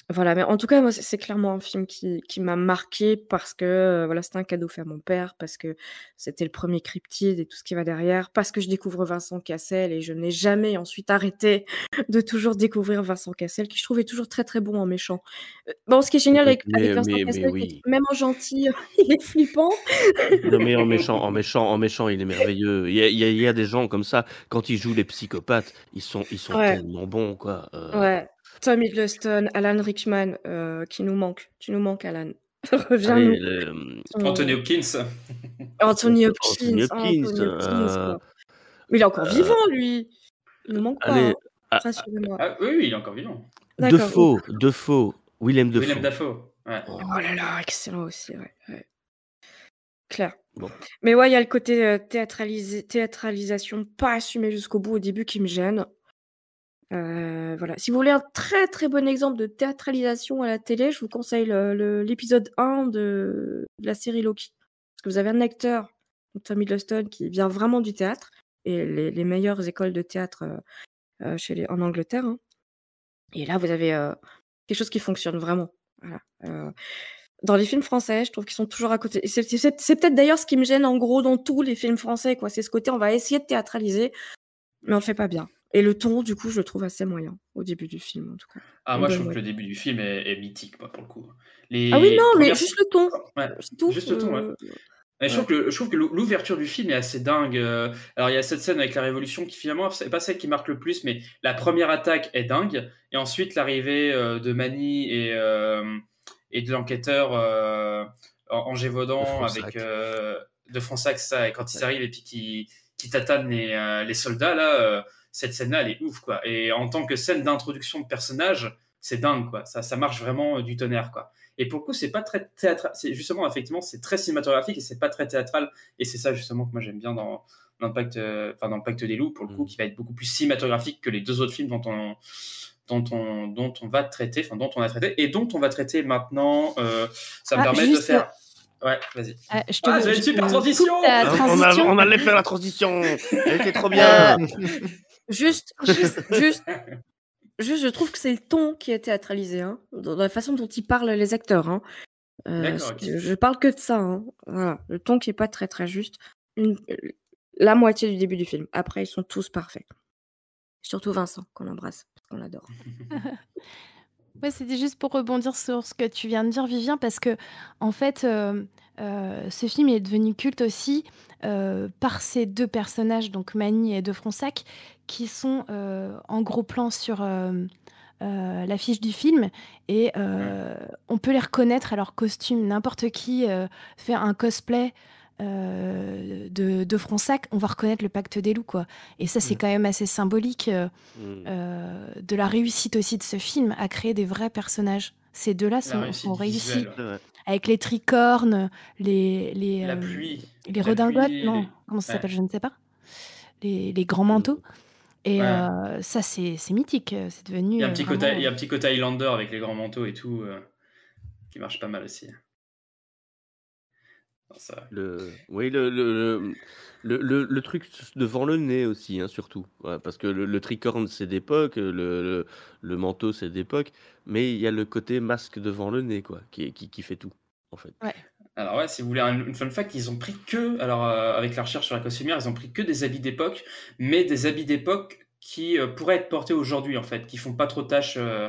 voilà, mais en tout cas, moi, c'est clairement un film qui, qui m'a marqué parce que euh, voilà, c'était un cadeau fait à mon père, parce que c'était le premier cryptide et tout ce qui va derrière, parce que je découvre Vincent Cassel et je n'ai jamais ensuite arrêté de toujours découvrir Vincent Cassel, qui je trouvais toujours très très bon en méchant. Euh, Bon, ce qui est génial avec, Mais- avec Vincent mais- Cassel, oui. même en gentil, il est flippant. Non mais en méchant, en méchant, en méchant, il est merveilleux. Il y a, il y a- il y a des gens comme ça, quand ils jouent les psychopathes, ils sont, ils sont Ouais. tellement bons, quoi. Euh, Ouais. Tom Hiddleston, Alan Rickman, euh, qui nous manque. Tu nous manques, Alan. Reviens allez, nous. le- Anthony Hopkins. Anthony Hopkins. Anthony Hopkins, Anthony Hopkins, euh. Mais il est encore euh, vivant, lui. Il nous manque pas. allez, hein. ah, Rassurez-moi. Ah, oui, oui, il est encore vivant. D'accord, Defoe, Defoe, Willem Defoe. Willem Dafoe. Ouais. Oh là là, excellent aussi, ouais. ouais. Claire. Bon. Mais ouais, il y a le côté euh, théâtralisé, théâtralisation pas assumé jusqu'au bout au début qui me gêne. Euh, voilà. Si vous voulez un très très bon exemple de théâtralisation à la télé, je vous conseille le- le- l'épisode 1 de, la série Loki. Parce que vous avez un acteur, Tom Hiddleston, qui vient vraiment du théâtre, et les, meilleures écoles de théâtre euh, euh, chez les, en Angleterre. hein. Et là, vous avez quelque chose qui fonctionne vraiment. Dans les films français, je trouve qu'ils sont toujours à côté. C'est peut-être d'ailleurs ce qui me gêne en gros dans tous les films français. C'est ce côté, on va essayer de théâtraliser, mais on le fait pas bien. Et le ton, du coup, je le trouve assez moyen au début du film, en tout cas. Ah, moi, je trouve que le début du film est, est mythique, moi, pour le coup. Les Ah oui, non, mais premières- juste le ton. Ouais, C'est tout. Juste le ton, ouais. je, trouve que, le- je trouve que l'ou- l'ouverture du film est assez dingue. Euh, Alors, il y a cette scène avec la Révolution qui, finalement, c'est pas celle qui marque le plus, mais la première attaque est dingue. Et ensuite, l'arrivée euh, de Mani et, euh, et de l'enquêteur euh, en, en Gévaudan De Fronsac. avec euh, de Fronsac, ça, et quand ils arrivent et puis qui, qui tatanent les, euh, les soldats, là, euh, cette scène-là, elle est ouf, quoi. Et en tant que scène d'introduction de personnage, c'est dingue, quoi. Ça, ça marche vraiment euh, du tonnerre, quoi. Et pour le coup, c'est pas très théâtral. C'est justement, effectivement, c'est très cinématographique et c'est pas très théâtral. Et c'est ça, justement, que moi j'aime bien dans, pacte, euh, enfin, dans Pacte des loups, pour le coup, qui va être beaucoup plus cinématographique que les deux autres films dont on, dont on, dont on va traiter, enfin, dont on a traité et dont on va traiter maintenant. Euh, ça me Ah, permet juste, de faire. Ouais, vas-y. Ah, je te- Ah, une je super transition transition. on allait faire la transition. Elle était trop bien. Euh, juste, juste, juste, juste, je trouve que c'est le ton qui est théâtralisé, hein, dans la façon dont ils parlent les acteurs. Hein. Euh, je, parle que de ça. Hein. Voilà, le ton qui est pas très très juste. Une- la moitié du début du film. Après, ils sont tous parfaits. Surtout Vincent, qu'on embrasse, qu'on l'adore. Ouais, c'était juste pour rebondir sur ce que tu viens de dire, Vivien, parce que en fait, euh, euh, ce film est devenu culte aussi euh, par ces deux personnages, donc Mani et De Fronsac, qui sont euh, en gros plan sur euh, euh, l'affiche du film, et on peut les reconnaître à leur costume. N'importe qui fait un cosplay. euh, de, de Fronsac, on va reconnaître le pacte des loups, quoi. Et ça, c'est quand même assez symbolique euh, euh, de la réussite aussi de ce film à créer des vrais personnages. Ces deux-là sont, réussis. ouais. Avec les tricornes, les, les, La pluie. les redingotes, non, les- comment ça ouais. s'appelle, je ne sais pas. Les, les grands manteaux. Et Ouais. euh, ça, c'est mythique. C'est devenu. Il y, a un euh, petit côté, vraiment- il y a un petit côté Highlander avec les grands manteaux et tout, euh, qui marche pas mal aussi. Non, ça- Le, oui, le, le, le, le, le truc devant le nez aussi, hein, surtout. Ouais, parce que le, le tricorne, c'est d'époque, le, le, le manteau, c'est d'époque, mais il y a le côté masque devant le nez, quoi, qui, qui, qui fait tout, en fait. Alors ouais, si vous voulez un- une fun fact, ils ont pris que, alors euh, avec la recherche sur la costumière, ils ont pris que des habits d'époque, mais des habits d'époque qui euh, pourraient être portés aujourd'hui en fait, qui font pas trop tâche. euh,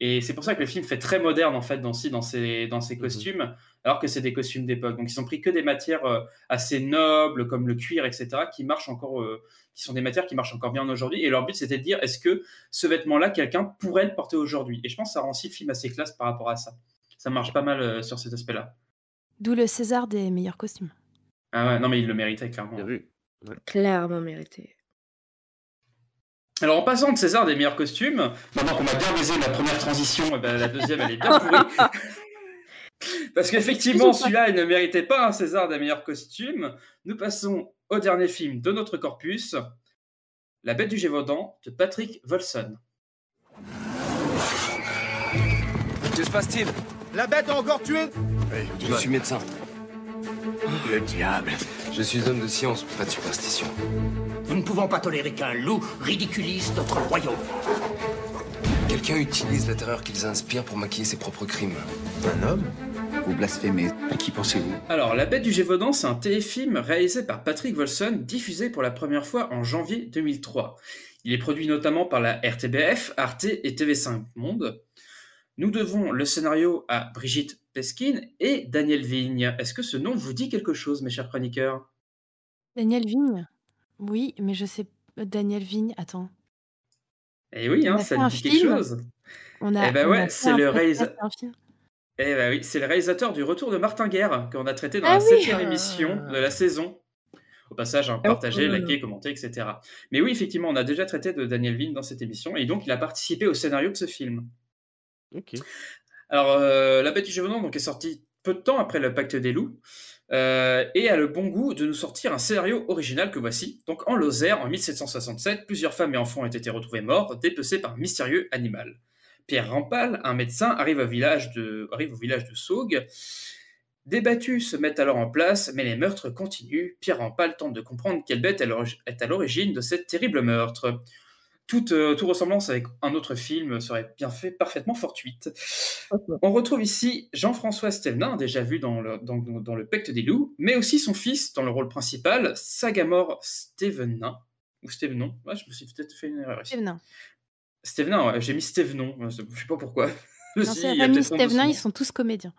et c'est pour ça que le film fait très moderne en fait dans, dans ses, dans ses costumes, alors que c'est des costumes d'époque. Donc ils ont pris que des matières assez nobles comme le cuir, etc., qui marchent encore, qui sont des matières qui marchent encore bien aujourd'hui. Et leur but c'était de dire est-ce que ce vêtement-là, quelqu'un pourrait le porter aujourd'hui? Et je pense que ça rend aussi le film assez classe par rapport à ça. Ça marche pas mal sur cet aspect-là. D'où le César des meilleurs costumes. Ah ouais, non mais il le méritait clairement. Bien vu. Clairement mérité. Alors en passant de César des meilleurs costumes, maintenant qu'on a bien baisé la première transition, eh ben, la deuxième elle est bien pourrie. Parce qu'effectivement celui-là il ne méritait pas un César des meilleurs costumes. Nous passons au dernier film de notre corpus, La Bête du Gévaudan de Patrick Volson. Que se passe-t-il? La bête a encore tué? Je suis médecin. Le diable. Je suis homme de science, pas de superstition. Nous ne pouvons pas tolérer qu'un loup ridiculise notre royaume. Quelqu'un utilise la terreur qu'ils inspirent pour maquiller ses propres crimes. Un homme Vous blasphémez. À qui pensez-vous? Alors La Bête du Gévaudan c'est un téléfilm réalisé par Patrick Volson, diffusé pour la première fois en janvier 2003. Il est produit notamment par la RTBF, Arte et TV5 Monde. Nous devons le scénario à Brigitte Peskin et Daniel Vigne. Est-ce que ce nom vous dit quelque chose, mes chers chroniqueurs? Daniel Vigne? Oui, mais je sais. Daniel Vigne, attends. Eh oui, hein, ça dit quelque film. chose. On a, eh ben on ouais, c'est le réalisateur. Eh ben oui, c'est le réalisateur du Retour de Martin Guerre qu'on a traité dans Ah la oui. septième émission de la saison. Au passage, hein, Ah, oh là. liké, commenté, etc. Mais oui, effectivement, on a déjà traité de Daniel Vigne dans cette émission et donc il a participé au scénario de ce film. Alors, euh, La Bête du Gévaudan donc, est sortie peu de temps après le Pacte des Loups euh, et a le bon goût de nous sortir un scénario original que voici. Donc, en Lozère, en 1767, plusieurs femmes et enfants ont été retrouvés morts, dépecés par un mystérieux animal. Pierre Rampal, un médecin, arrive au village de, arrive au village de Saugues. Des battues se mettent alors en place, mais les meurtres continuent. Pierre Rampal tente de comprendre quelle bête est à l'origine de cette terrible meurtre. Toute, euh, toute ressemblance avec un autre film serait bien fait, parfaitement fortuite. On retrouve ici Jean-François Stevenin, déjà vu dans le, dans, dans le Pacte des loups, mais aussi son fils dans le rôle principal, Sagamore Stevenin. Ou Stevenon, ouais, je me suis peut-être fait une erreur ici. Stevenin. Stevenin, ouais, j'ai mis Stevenon, je sais pas pourquoi. Non, la famille son Stevenin, ils sont tous comédiens.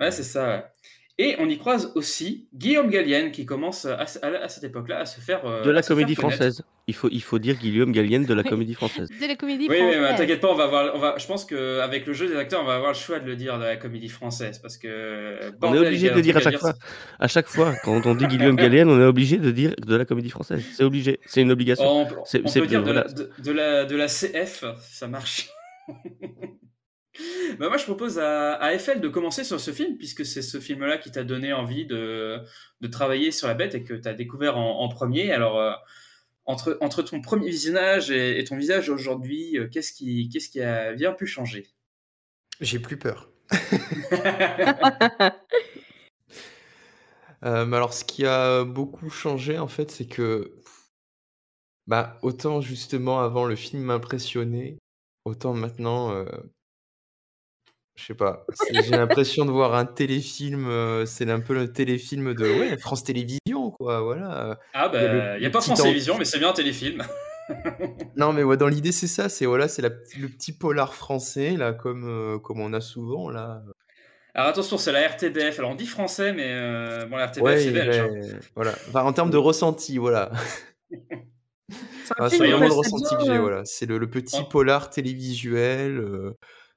Ouais, c'est ça. Et on y croise aussi Guillaume Gallienne qui commence à, à- à cette époque-là à se faire euh, De la comédie française. Il faut, il faut dire Guillaume Gallienne de la comédie française. De la comédie Oui, oui, française. mais t'inquiète pas, on va avoir, on va, je pense qu'avec le jeu des acteurs, on va avoir le choix de le dire de la comédie française parce que. On est obligé de le dire à chaque fois. À chaque fois, quand on dit Guillaume Gallienne, on est obligé de dire de la comédie française. C'est obligé. C'est une obligation. Oh, on peut, on dire de, voilà. la, de, de la, de la CF, ça marche. Bah moi, je propose à, à Eiffel de commencer sur ce film, puisque c'est ce film-là qui t'a donné envie de, de travailler sur la bête et que tu as découvert en, en premier. Alors, euh, entre, entre ton premier visionnage et, et ton visage aujourd'hui, euh, qu'est-ce qui, qu'est-ce qui a bien pu changer? J'ai plus peur. Euh, mais alors, ce qui a beaucoup changé, en fait, c'est que, bah, autant justement avant le film m'impressionnait, autant maintenant, euh, je sais pas, j'ai l'impression de voir un téléfilm, euh, c'est un peu le téléfilm de ouais, France Télévisions, quoi, voilà. Ah, Il y a le- bah, il n'y a le pas petit France en- Télévisions, mais c'est bien un téléfilm. Non, mais ouais, dans l'idée, c'est ça, c'est voilà, c'est la- le petit polar français, là, comme, euh, comme on a souvent, là. Alors attention, c'est la RTBF. Alors on dit français, mais euh, bon, la RTBF, Ouais, c'est belge. hein. voilà. Enfin, en termes de ressenti, voilà. C'est Ah, un c'est film vraiment le ressenti que j'ai, voilà. C'est le, le petit polar télévisuel. euh,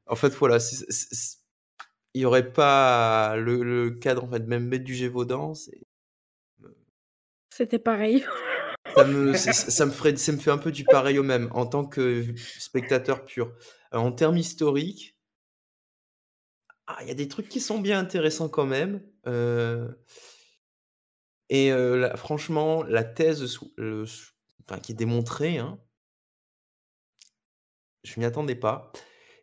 En fait, voilà, il n'y aurait pas le, le cadre, en fait, même Bête du Gévaudan, C'était pareil. ça me, ça, me ferait, ça me fait un peu du pareil au même, en tant que spectateur pur. Alors, en termes historiques, ah, il y a des trucs qui sont bien intéressants quand même. euh, Et euh, là, franchement, la thèse le- enfin, qui est démontrée, hein, je m'y attendais pas.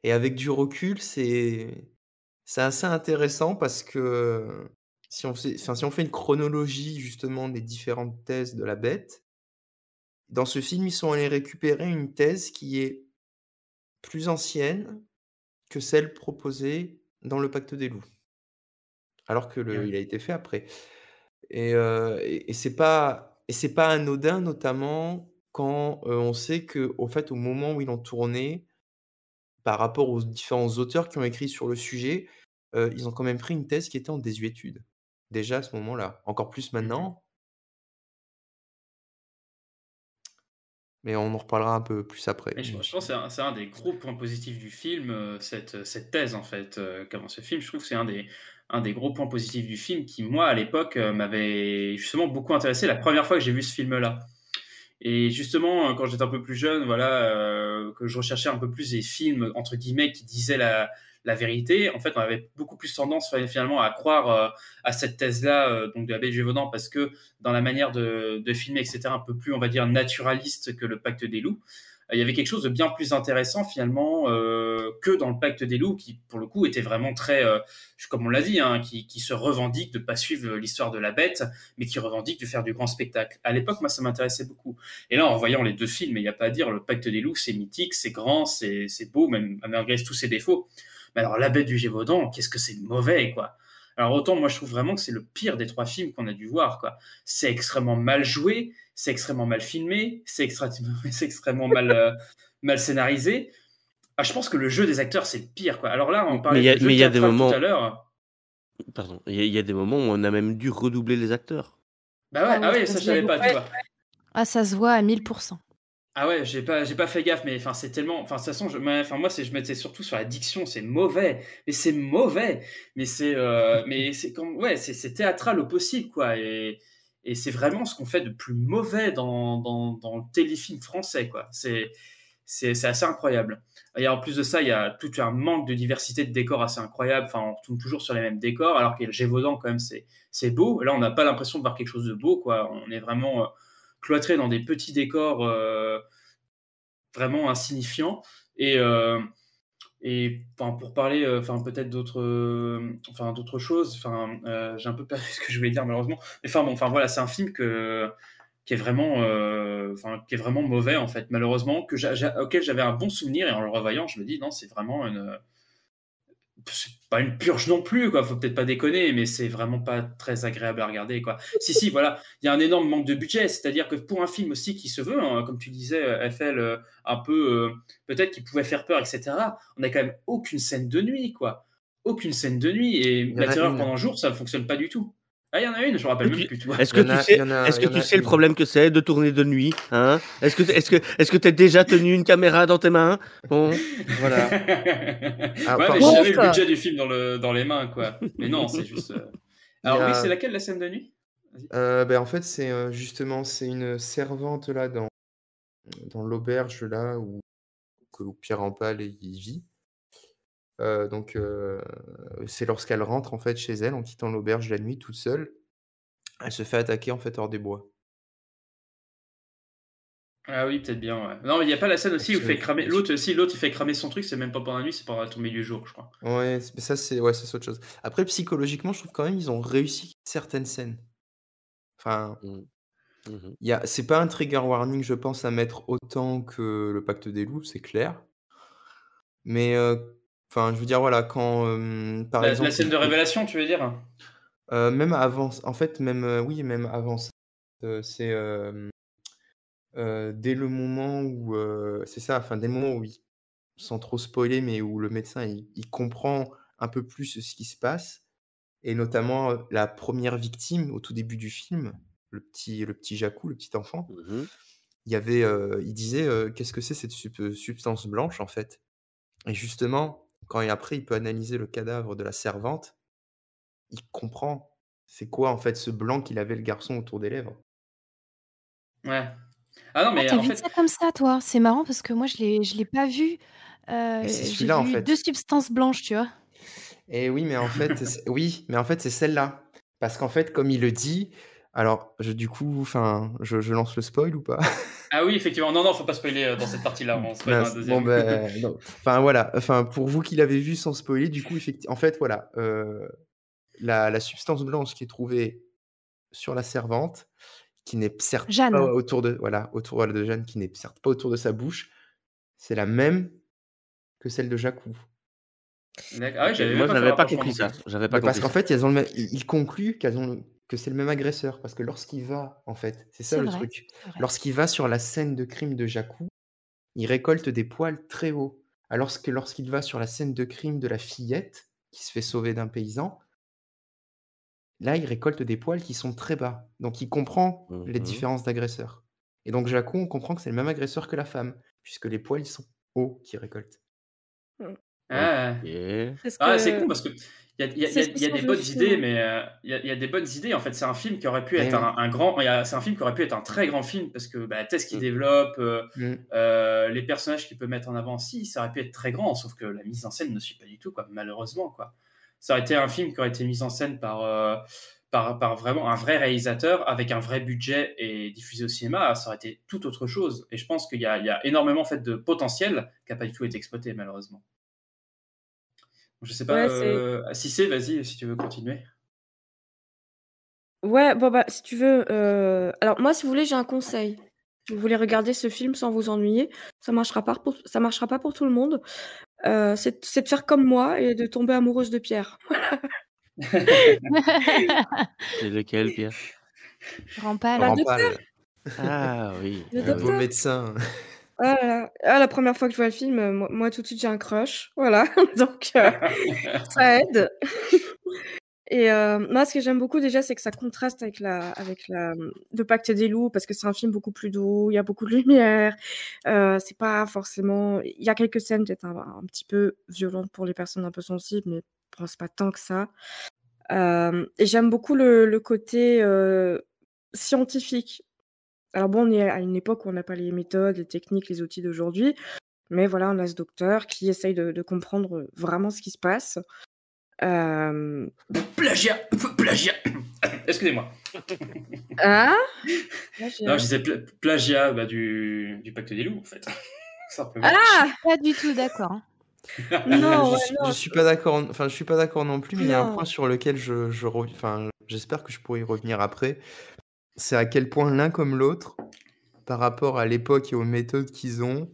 Et avec du recul, c'est assez intéressant parce que si on fait, enfin, si on fait une chronologie justement des différentes thèses de la bête, dans ce film, ils sont allés récupérer une thèse qui est plus ancienne que celle proposée dans le Pacte des loups, alors que le, il a été fait après. Et, euh, et, et c'est pas et c'est pas anodin, notamment quand euh, on sait que au fait, au moment où ils l'ont tourné, par rapport aux différents auteurs qui ont écrit sur le sujet, euh, ils ont quand même pris une thèse qui était en désuétude. Déjà à ce moment-là, encore plus maintenant. Mais on en reparlera un peu plus après. Mais je, je pense que c'est un, des gros points positifs du film, cette, cette thèse en fait, euh, qu'avant ce film. Je trouve que c'est un des, un des gros points positifs du film qui, moi, à l'époque, m'avait justement beaucoup intéressé la première fois que j'ai vu ce film-là. Et justement, euh, quand j'étais un peu plus jeune, voilà, euh, que je recherchais un peu plus des films, entre guillemets, qui disaient la, vérité, en fait, on avait beaucoup plus tendance finalement à croire euh, à cette thèse-là, donc de du Gévaudan, parce que dans la manière de, de filmer, etc., un peu plus, on va dire, naturaliste que le Pacte des loups, il y avait quelque chose de bien plus intéressant finalement euh, que dans le Pacte des loups, qui pour le coup était vraiment très, euh, comme on l'a dit, hein, qui, qui se revendique de pas suivre l'histoire de la bête, mais qui revendique de faire du grand spectacle. À l'époque, moi, ça m'intéressait beaucoup. Et là, en voyant les deux films, il n'y a pas à dire, le Pacte des loups, c'est mythique, c'est grand, c'est beau, même malgré tous ses défauts. Mais alors, La Bête du Gévaudan, qu'est-ce que c'est mauvais, quoi. Alors, autant, moi, je trouve vraiment que c'est le pire des trois films qu'on a dû voir, quoi. C'est extrêmement mal joué, c'est extrêmement mal filmé, c'est extra... c'est extrêmement mal, euh, mal scénarisé. Ah, je pense que le jeu des acteurs, c'est le pire, quoi. Alors là, on parlait Mais il y a, du jeu mais il y a des moments. tout à l'heure. Pardon. Il y, a- il y a des moments où on a même dû redoubler les acteurs. Bah ouais, Ah ah ouais, ça je savais voit pas, tu vois. Ah, ça se voit à 1000%. Ah ouais, j'ai pas, j'ai pas fait gaffe, mais enfin c'est tellement, enfin de toute façon, je, enfin moi c'est, je mettais surtout sur la diction, c'est mauvais, mais c'est mauvais, mais c'est, euh, mais c'est comme, ouais, c'est, c'est théâtral au possible quoi, et, et c'est vraiment ce qu'on fait de plus mauvais dans, dans, dans le téléfilm français quoi. C'est, c'est, c'est assez incroyable. Et en plus de ça, il y a tout un manque de diversité de décors assez incroyable. Enfin, on retourne toujours sur les mêmes décors, alors que le Gévaudan quand même c'est, c'est beau. Là, on n'a pas l'impression de voir quelque chose de beau quoi. On est vraiment euh, cloîtré dans des petits décors. euh, vraiment insignifiant. Et, euh, et pour parler euh, peut-être d'autres choses, j'ai un peu perdu ce que je voulais dire malheureusement. Mais enfin, bon, voilà, c'est un film que, qui est vraiment, qui est vraiment mauvais en fait, malheureusement, que auquel j'avais un bon souvenir et en le revoyant, je me dis non, c'est vraiment une, c'est pas une purge non plus, quoi. Faut peut-être pas déconner, mais c'est vraiment pas très agréable à regarder, quoi. Si, si, voilà, il y a un énorme manque de budget, c'est-à-dire que pour un film aussi qui se veut, hein, comme tu disais, FL, euh, un peu, euh, peut-être qui pouvait faire peur, etc. On a quand même aucune scène de nuit, quoi. Aucune scène de nuit et la terreur une. pendant le jour, ça ne fonctionne pas du tout. Ah, il y en a une, je me rappelle Est-ce même que plus. Est-ce que tu sais, est-ce que tu sais le problème que c'est de tourner de nuit hein? Est-ce que est-ce que est-ce que t'as déjà tenu une caméra dans tes mains? Bon, voilà. Ah, ouais, mais j'avais le budget du film dans, le, dans les mains, quoi. Mais non, c'est juste. euh, Alors, oui, c'est laquelle la scène de nuit? Euh, ben, en fait, c'est euh, justement c'est une servante là dans, dans l'auberge là où, Pierre Rampal il vit. Euh, donc euh, c'est lorsqu'elle rentre en fait chez elle en quittant l'auberge la nuit toute seule, elle se fait attaquer en fait hors des bois. Ah oui, peut-être bien, ouais. Non, mais il n'y a pas la scène aussi où fait cramer. L'autre, si, l'autre, il fait cramer son truc, c'est même pas pendant la nuit, c'est pendant la tombée du jour, je crois. Ouais, mais ça c'est ouais, c'est autre chose. Après psychologiquement, je trouve quand même ils ont réussi certaines scènes. Enfin, il y a c'est pas un trigger warning, je pense, à mettre autant que le Pacte des loups, c'est clair. Mais euh, enfin, je veux dire voilà, quand euh, par La, exemple la scène de révélation, tu veux dire? Euh, même avant, en fait, même euh, oui, même avant ça, euh, c'est euh, euh, dès le moment où euh, c'est ça, enfin dès le moment où il, sans trop spoiler, mais où le médecin il, il comprend un peu plus ce qui se passe, et notamment la première victime au tout début du film, le petit, le petit Jacou, le petit enfant, Mhm. il y avait, euh, il disait euh, qu'est-ce que c'est cette sub- substance blanche en fait, et justement quand après il peut analyser le cadavre de la servante, il comprend c'est quoi en fait ce blanc qu'il avait le garçon autour des lèvres. Ouais. Ah non, Ah, mais t'as en vu fait. ça comme ça, toi? C'est marrant parce que moi, je l'ai, je l'ai pas vu. Euh, c'est celui-là en fait. deux substances blanches, tu vois. Et oui, mais en fait, oui, mais en fait c'est celle-là, parce qu'en fait comme il le dit, alors je, du coup, enfin, je, je lance le spoil ou pas? Ah oui, effectivement. Non, non, faut pas spoiler euh, dans cette partie-là. On spoil dans la Mince. deuxième. Bon ben. Enfin voilà, enfin pour vous qui l'avez vu sans spoiler, du coup, en fait voilà, euh, la, la substance blanche qui est trouvée sur la servante, qui n'est certes Jeanne. pas autour de, voilà, autour de Jeanne, qui n'est certes pas autour de sa bouche, c'est la même que celle de Jacou. Ah ouais, j'avais Moi, je n'avais pas compris ça. J'avais pas Mais parce qu'en fait, elles ont le même- il il conclut qu'elles ont le- que c'est le même agresseur. Parce que lorsqu'il va, en fait, c'est ça le vrai, truc. Lorsqu'il va sur la scène de crime de Jacou, il récolte des poils très hauts. Alors que lorsqu'il va sur la scène de crime de la fillette, qui se fait sauver d'un paysan, là, il récolte des poils qui sont très bas. Donc, il comprend les Mhm. différences d'agresseurs. Et donc, Jacou, on comprend que c'est le même agresseur que la femme, puisque les poils, ils sont hauts qu'il récolte. Ah, Ah, c'est que con parce que il y a, y y qui y des bonnes film. idées, mais euh, il y, a, il y a des bonnes idées. En fait, c'est un film qui aurait pu être oui. un, un grand. C'est un film qui aurait pu être un très grand film parce que bah, qu'est-ce qu'il développe, euh, Mm. euh, les personnages qu'il peut mettre en avant, si, ça aurait pu être très grand. Sauf que la mise en scène ne suit pas du tout, quoi, malheureusement. Quoi. Ça aurait été un film qui aurait été mis en scène par, euh, par, par vraiment un vrai réalisateur avec un vrai budget et diffusé au cinéma. Ça aurait été tout autre chose. Et je pense qu'il y a, il y a énormément en fait, de potentiel qui n'a pas du tout été exploité, malheureusement. Je sais pas Ouais, c'est euh, si c'est, vas-y, si tu veux continuer. Ouais, bon bah si tu veux, euh, alors moi si vous voulez j'ai un conseil. Si vous voulez regarder ce film sans vous ennuyer, ça marchera pas pour, ça marchera pas pour tout le monde. Euh, c'est c'est de faire comme moi et de tomber amoureuse de Pierre. C'est lequel, Pierre? Rampal. Bah, Rampal, Ah oui. Le le beau docteur. médecin. Voilà. Ah, la première fois que je vois le film, euh, moi, moi, tout de suite j'ai un crush. Voilà, donc euh, ça aide. Et euh, moi, ce que j'aime beaucoup déjà, c'est que ça contraste avec la, avec la, le Pacte des loups, parce que c'est un film beaucoup plus doux, il y a beaucoup de lumière. Euh, c'est pas forcément. Il y a quelques scènes peut-être un, un petit peu violentes pour les personnes un peu sensibles, mais bon, c'est pas tant que ça. Euh, et j'aime beaucoup le, le côté scientifique. Alors bon, on est à une époque où on n'a pas les méthodes, les techniques, les outils d'aujourd'hui, mais voilà, on a ce docteur qui essaye de, de comprendre vraiment ce qui se passe. Euh... Plagiat Plagiat Excusez-moi. Ah Non, je disais pla- plagiat bah, du, du Pacte des loups, en fait. Simplement. Ah Pas du tout d'accord. hein. Non, je, ouais, suis- non, je suis pas d'accord. Enfin, je suis pas d'accord non plus, mais il y a un point sur lequel je, enfin, j'espère que je pourrai y revenir après. C'est à quel point l'un comme l'autre, par rapport à l'époque et aux méthodes qu'ils ont,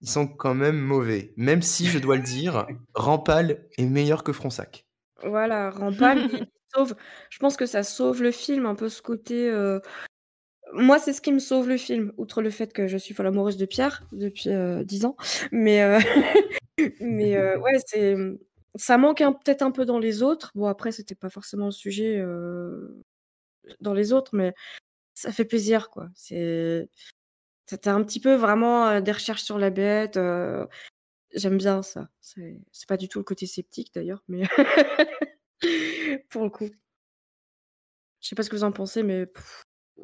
ils sont quand même mauvais. Même si, je dois le dire, Rampal est meilleur que Fronsac. Voilà, Rampal, il sauve je pense que ça sauve le film, un peu ce côté, heu moi, c'est ce qui me sauve le film, outre le fait que je suis folle amoureuse de Pierre depuis, heu, 10 ans. Mais, heu, mais, ouais, c'est, ça manque un peut-être un peu dans les autres. Bon, après, c'était pas forcément le sujet, dans les autres, mais ça fait plaisir, quoi. C'est tu un petit peu vraiment, des recherches sur la bête, j'aime bien ça. C'est c'est pas du tout le côté sceptique d'ailleurs, mais pour le coup. Je sais pas ce que vous en pensez, mais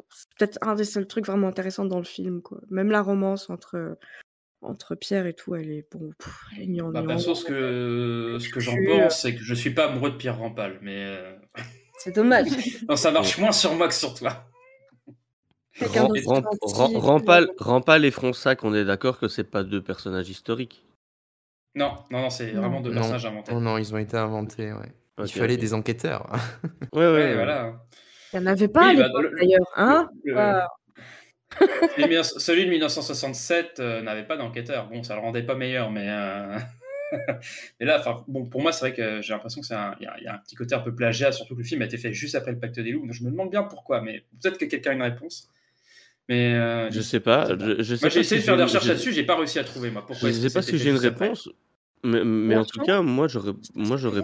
c'est peut-être un des seuls trucs vraiment intéressants dans le film, quoi. Même la romance entre, entre Pierre et tout, elle est bon, elle est Bah, gnangnan, perso, ce que, ce que j'en pense, c'est que je suis pas amoureux de Pierre Rampal, mais. C'est dommage. non, ça marche moins sur moi que sur toi. Et tout, Rampal, heu Rampal et Fronsac, on est d'accord que c'est pas deux personnages historiques. Non, non, non, c'est vraiment deux Non, personnages inventés. non, non, ils ont été inventés, ouais. Il fallait des enquêteurs. Ouais, ouais, voilà. Il y en avait pas Oui, bah, le- le- d'ailleurs, hein? le- Waouh. celui de 19- celui de 1967 euh, n'avait pas d'enquêteur. Bon, ça le rendait pas meilleur, mais. euh, mais là, enfin, bon, pour moi, c'est vrai que j'ai l'impression que c'est un, il y, a- y a un petit côté un peu plagiat, surtout que le film a été fait juste après le Pacte des loups. Donc, je me demande bien pourquoi, mais peut-être que quelqu'un a une réponse. Mais euh, Je sais pas. Je, je sais Moi, j'ai essayé si de faire des recherches là-dessus, j'ai pas réussi à trouver moi. Pourquoi Je sais pas si j'ai une réponse, mais, mais en tout cas, moi j'aurais, moi j'aurais,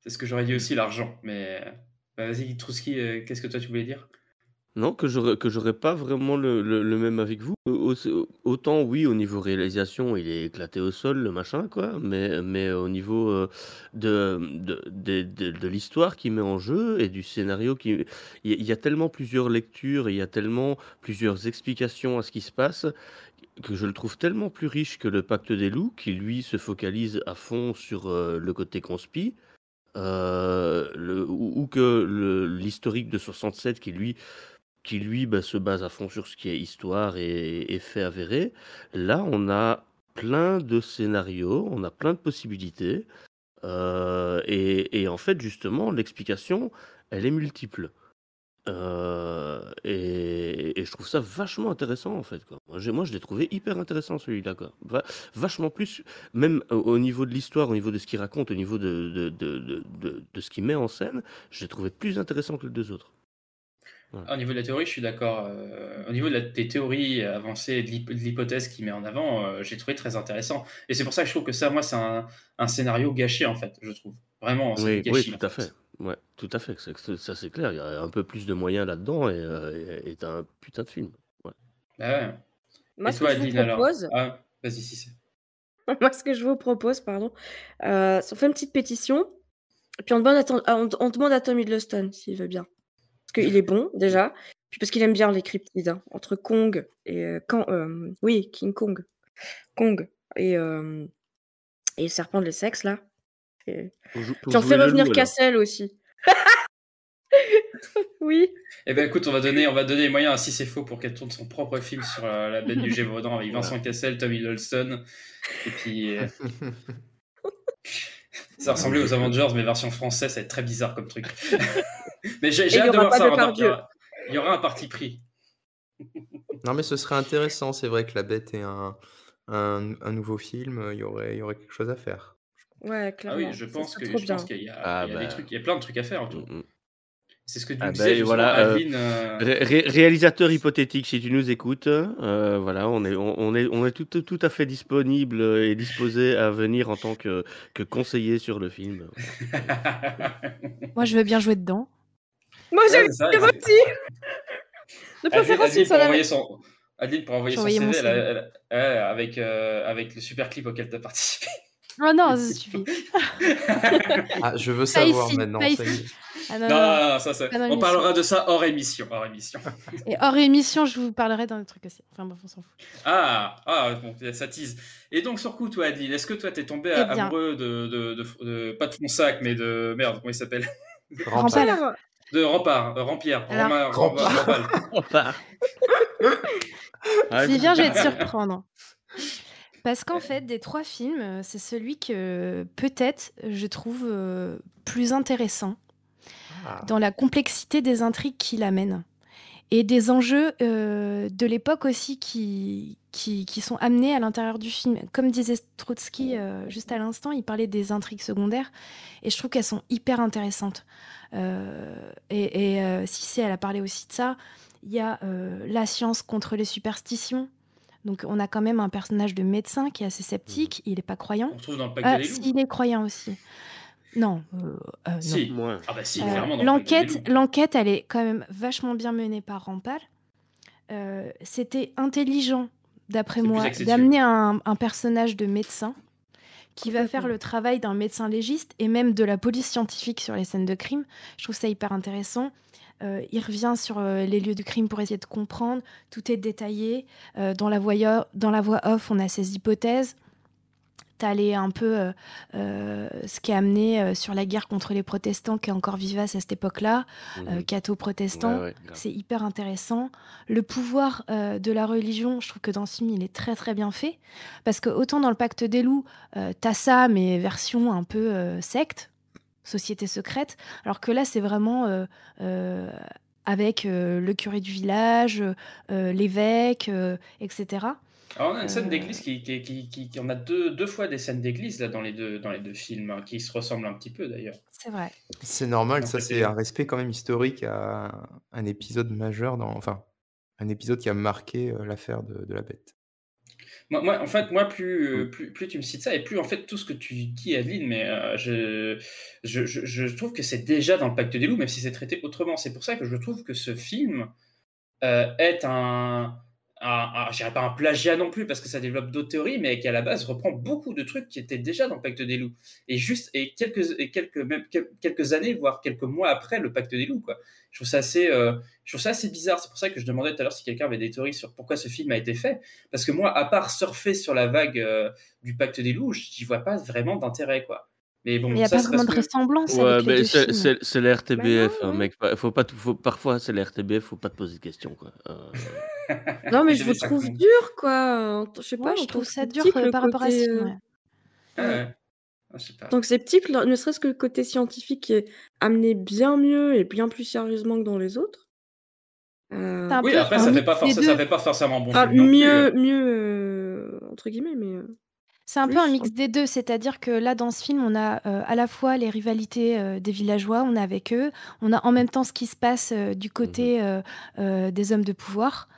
C'est ce que j'aurais dit aussi, l'argent. Mais bah, vas-y, Trouski, euh, qu'est-ce que toi tu voulais dire? Non que j'aurais, que j'aurais pas vraiment le, le- même avec vous. Au- au- Autant oui, au niveau réalisation, il est éclaté au sol, le machin quoi, mais, mais au niveau euh, de, de, de, de- l'histoire qui met en jeu et du scénario qui, il y a- tellement plusieurs lectures, il y a tellement plusieurs explications à ce qui se passe que je le trouve tellement plus riche que le Pacte des loups, qui lui se focalise à fond sur euh, le côté conspi, euh, ou, que l'historique de 67 qui lui, qui lui bah, se base à fond sur ce qui est histoire et, fait avéré. Là, on a plein de scénarios, on a plein de possibilités, euh, et, en fait, justement, l'explication, elle est multiple. Euh, et, je trouve ça vachement intéressant en fait. Moi, je l'ai trouvé hyper intéressant celui-là. Vachement plus, même au, au niveau de l'histoire, au niveau de ce qu'il raconte, au niveau de- de ce qu'il met en scène, je l'ai trouvé plus intéressant que les deux autres. Au niveau de la théorie, je suis d'accord. Euh, au niveau de la- des théories avancées et de l'hyp- de l'hypothèse qu'il met en avant, euh, j'ai trouvé très intéressant. Et c'est pour ça que je trouve que ça, moi, c'est un, un scénario gâché, en fait, je trouve. Vraiment, c'est Oui, du oui, tout à fait. Ouais, tout à fait. C'est- c'est- Ça, c'est clair. Il y a un peu plus de moyens là-dedans et, euh, et, et t'as un putain de film. Ouais. Bah ouais. Moi, Et ce toi, que je vous propose Ah, vas-y, si c'est. Moi, ce que je vous propose, pardon, euh, on fait une petite pétition, et puis on demande à, Tom- ah, on, on demande à Tom Hiddleston s'il veut bien. Parce qu'il est bon, déjà, puis parce qu'il aime bien les cryptides, hein, entre Kong et... euh, euh, oui, King Kong. Kong et, euh, et serpent de l'Essex, là. Et... Fait le revenir loup, alors. Cassel aussi. oui. Eh ben écoute, on va donner, on va donner les moyens à Si c'est faux pour qu'elle tourne son propre film sur euh, la bête du Gévaudan avec Vincent Cassel, Tom Hiddleston. Et puis. euh, Ça ressemblait aux Avengers, mais version française, ça va être très bizarre comme truc. mais j'ai hâte de voir ça. de Il y, aura, il y aura un parti pris. Non, mais ce serait intéressant. C'est vrai que La Bête est un, un, un nouveau film. Il y aurait, il y aurait quelque chose à faire. Ouais, Ah clairement. oui, je pense qu'il y a, Ah il y a des bah. trucs, il y a plein de trucs à faire autour. Mm, mm. C'est ce que tu Ah disais ben justement, voilà, euh, Adeline. euh, ré- ré- réalisateur hypothétique, si tu nous écoutes, euh, voilà, on est, on, on est, on est tout, tout à fait disponible et disposé à venir en tant que, que conseiller sur le film. Moi, je veux bien jouer dedans. Moi, Ouais, j'aime c'est ça. De Adeline, préférence, Adeline une pour seule envoyer année. son, Adeline pour envoyer son CV, elle ouais, avec, euh, avec le super clip auquel tu as participé. Oh non, ça suffit. Ah, je veux Pas savoir ici, maintenant. pas ici. Ah non, Non, non, non, non, ça, on parlera de ça hors émission. Hors émission. Et hors émission, je vous parlerai d'un autre truc aussi. Enfin bref, on s'en fout. Ah, ah bon, ça tease. Et donc, sur coup, toi, Adeline, est-ce que toi, t'es tombé Eh bien. amoureux de, de, de, de- pas de Fonsac, mais de. Merde, comment il s'appelle? Rampal. De Rempart, euh, Rampière. Alors-. Enfin. Ah, Vivien, je vais te surprendre. Parce qu'en fait, des trois films, euh, c'est celui que peut-être je trouve euh, plus intéressant. Ah. dans la complexité des intrigues qu'il amène et des enjeux euh, de l'époque aussi qui, qui, qui sont amenés à l'intérieur du film. Comme disait Trotsky euh, juste à l'instant, il parlait des intrigues secondaires et je trouve qu'elles sont hyper intéressantes. Euh, et et euh, Cissé, elle a parlé aussi de ça. Il y a la science contre les superstitions. Donc on a quand même un personnage de médecin qui est assez sceptique, il n'est pas croyant. On retrouve dans le pacte des loups. s'il est croyant aussi. Non, euh, euh, non. Si. Ah bah si, Euh, l'enquête, l'enquête, elle est quand même vachement bien menée par Rampal. Euh, C'était intelligent, d'après moi, d'amener un, un personnage de médecin qui va faire le travail d'un médecin légiste et même de la police scientifique sur les scènes de crime. Je trouve ça hyper intéressant. Euh, il revient sur euh, les lieux du crime pour essayer de comprendre. Tout est détaillé. Euh, dans, la dans la voix off, on a ces hypothèses. T'as les un peu ce qui est amené sur la guerre contre les protestants qui est encore vivace à cette époque-là. Ouais, ouais, grave. c'est hyper intéressant. Le pouvoir de la religion, je trouve que dans ce film, il est très très bien fait. Parce que autant dans le pacte des loups, t'as ça, mais version un peu secte, société secrète, alors que là, c'est vraiment euh, euh, avec euh, le curé du village, euh, l'évêque, euh, etc. Alors, on a une scène d'église qui, qui, qui, qui- qui- on a deux, deux fois des scènes d'église là dans les deux dans les deux films hein, qui se ressemblent un petit peu d'ailleurs. C'est vrai. C'est normal, ça c'est un respect quand même historique à un épisode majeur dans, enfin, un épisode qui a marqué l'affaire de, de la bête. Moi, moi, en fait, moi, plus, euh, plus, plus tu me cites ça, et plus en fait tout ce que tu dis, Adeline, mais euh, je, je, je, je trouve que c'est déjà dans le Pacte des loups, même si c'est traité autrement. C'est pour ça que je trouve que ce film euh, est un, un, dirais pas un plagiat non plus, parce que ça développe d'autres théories, mais qui à la base reprend beaucoup de trucs qui étaient déjà dans le Pacte des loups. Et juste, et quelques, et quelques, même quel- quelques années, voire quelques mois après le Pacte des loups, quoi. Je trouve ça assez, euh, je trouve ça assez bizarre. C'est pour ça que je demandais tout à l'heure si quelqu'un avait des théories sur pourquoi ce film a été fait. Parce que moi, à part surfer sur la vague euh, du Pacte des loups, j'y vois pas vraiment d'intérêt, quoi. Mais bon, il n'y a ça, pas vraiment de que- ressemblance Ouais, avec les mais deux c'est films. c'est- c'est la RTBF, Bah non, hein, mec. Faut pas, faut, parfois, c'est la RTBF, faut pas te poser de questions, quoi. Euh, Non, mais je vous trouve dur, quoi. Je sais pas, Ouais, je je trouve trouve ça dur euh, par rapport à film. euh, ouais. Sais pas. Donc sceptique, ne serait-ce que le côté scientifique qui est amené bien mieux et bien plus sérieusement que dans les autres. Euh, Oui, après, ça fait pas, ça fait pas forcément bon ah, mieux, euh. mieux euh, entre guillemets, mais euh, C'est un peu un plus. mix des deux, c'est-à-dire que là, dans ce film, on a euh, à la fois les rivalités euh, des villageois, on est avec eux, on a en même temps ce qui se passe euh, du côté euh, euh, des hommes de pouvoir.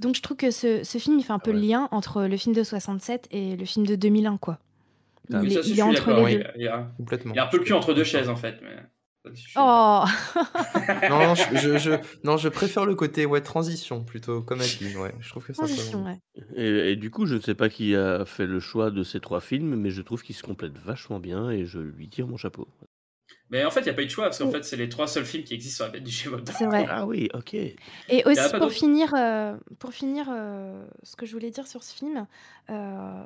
Donc je trouve que ce, ce film, il fait un peu le lien entre le film de 67 et le film de 2001, quoi. Il, Ah est, est entre les deux. y a- il y a, Complètement. il y a un peu le cul entre deux chaises, en fait. Mais... Oh Non, je, je, je- non, je préfère le côté ouais, transition plutôt comme Adeline, ouais. Je trouve que ça, ça Transition, ouais. Et, et du coup, je ne sais pas qui a fait le choix de ces trois films, mais je trouve qu'ils se complètent vachement bien et je lui tire mon chapeau. Mais en fait, il n'y a pas eu de choix, parce qu'en fait, c'est les trois seuls films qui existent sur la bête du Gévaudan. C'est vrai. Ah oui, ok. Et Il y en a aussi pas pour d'autres finir, euh, pour finir euh, ce que je voulais dire sur ce film, euh,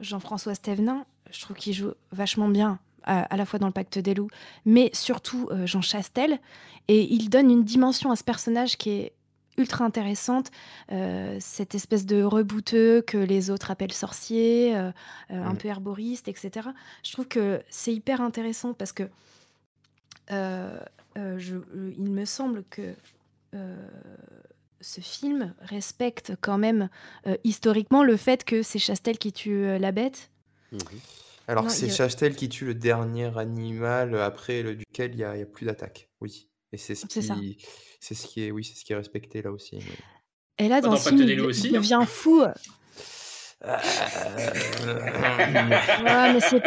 Jean-François Stévenin, je trouve qu'il joue vachement bien, à, à la fois dans le Pacte des loups, mais surtout euh, Jean Chastel, et il donne une dimension à ce personnage qui est ultra intéressante, euh, cette espèce de rebouteux que les autres appellent sorcier, euh, un peu herboriste, etc. Je trouve que c'est hyper intéressant parce que je- il me semble que ce film respecte quand même historiquement le fait que c'est Chastel qui tue la bête. Alors Non, c'est il- Chastel qui tue le dernier animal après le, duquel il n'y a, il y a plus d'attaque. Oui. Et c'est ce C'est ça. qui, c'est ce qui est, oui, c'est ce qui est respecté là aussi. Et là, Bah, dans dans ce Pacte des il, loups il aussi, hein. devient fou. Ouais, mais c'est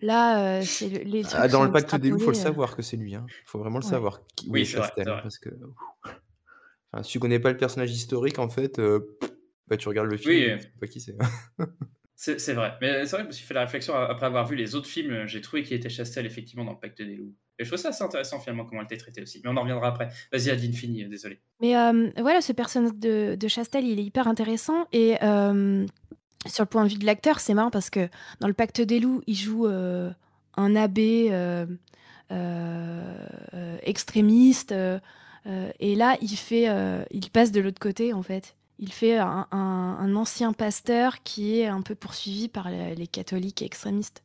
là, euh, c'est le- les trucs Ah, dans sont le pacte des loups, il faut le extrapolés, euh. savoir que c'est lui. Il faut vraiment le Ouais. savoir qui, où Oui, est c'est vrai, Chastel. c'est hein, vrai. parce que enfin, si tu connais pas le personnage historique, en fait, euh, bah, tu regardes le film Oui, et euh, tu sais pas qui c'est. C'est vrai. Mais c'est vrai que je me suis fait la réflexion après avoir vu les autres films. euh, J'ai trouvé qu'il était Chastel, effectivement, dans le Pacte des loups. Et je trouve ça assez intéressant, finalement, comment elle était traitée aussi. Mais on en reviendra après. Vas-y, Adeline, fini, euh, désolé. Mais euh, voilà, ce personnage de, Chastel, il est hyper intéressant. Et sur le point de vue de l'acteur, c'est marrant parce que dans le Pacte des loups, il joue un abbé extrémiste. et là, il fait, il passe de l'autre côté, en fait. Il fait un, ancien pasteur qui est un peu poursuivi par les, catholiques extrémistes.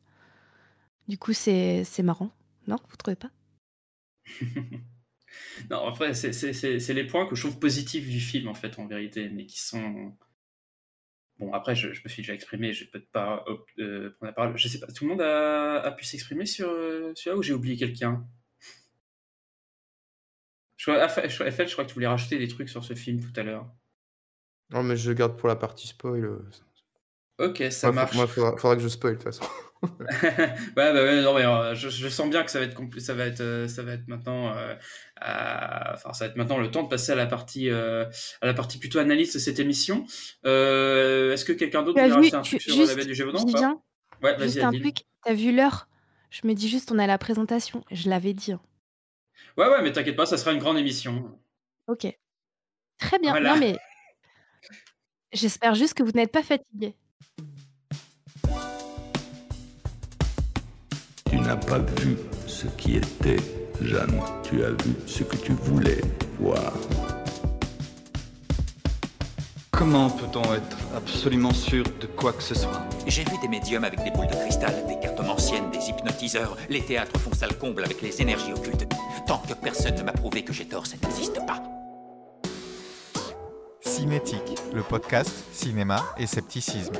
Du coup, c'est marrant, non Vous trouvez pas? Non, après, c'est- les points que je trouve positifs du film, en fait, en vérité, mais qui sont. Bon, après, je, me suis déjà exprimé, je vais peut-être pas euh, prendre la parole. Je sais pas, tout le monde a, pu s'exprimer sur euh, celui-là ou j'ai oublié quelqu'un? Je crois, je crois que tu voulais rajouter des trucs sur ce film tout à l'heure. Non, mais je garde pour la partie spoil. euh, Ok, ça marche. Moi, faudra, faudra que je spoil de toute façon. ouais, bah ouais, non, mais euh, je, je sens bien que ça va être ça va être euh, ça va être maintenant euh, à- enfin ça va être maintenant le temps de passer à la partie euh, à la partie plutôt analyse de cette émission. Euh, Est-ce que quelqu'un d'autre vu, rajouter un tu- truc sur juste, la du Gévaudan ou pas Ouais, vas-y, un Adil. truc, t'as vu l'heure? Je me dis juste, on a la présentation. Je l'avais dit. hein. Ouais, ouais, mais t'inquiète pas, ça sera une grande émission. Ok. Très bien. Voilà. Non, mais j'espère juste que vous n'êtes pas fatigué. Tu n'as pas vu ce qui était, Jeanne. Tu as vu ce que tu voulais voir. Comment peut-on être absolument sûr de quoi que ce soit? J'ai vu des médiums avec des boules de cristal, des cartomanciennes, des hypnotiseurs. Les théâtres font salle comble avec les énergies occultes. Tant que personne ne m'a prouvé que j'ai tort, ça n'existe pas. Cinétique, le podcast cinéma et scepticisme.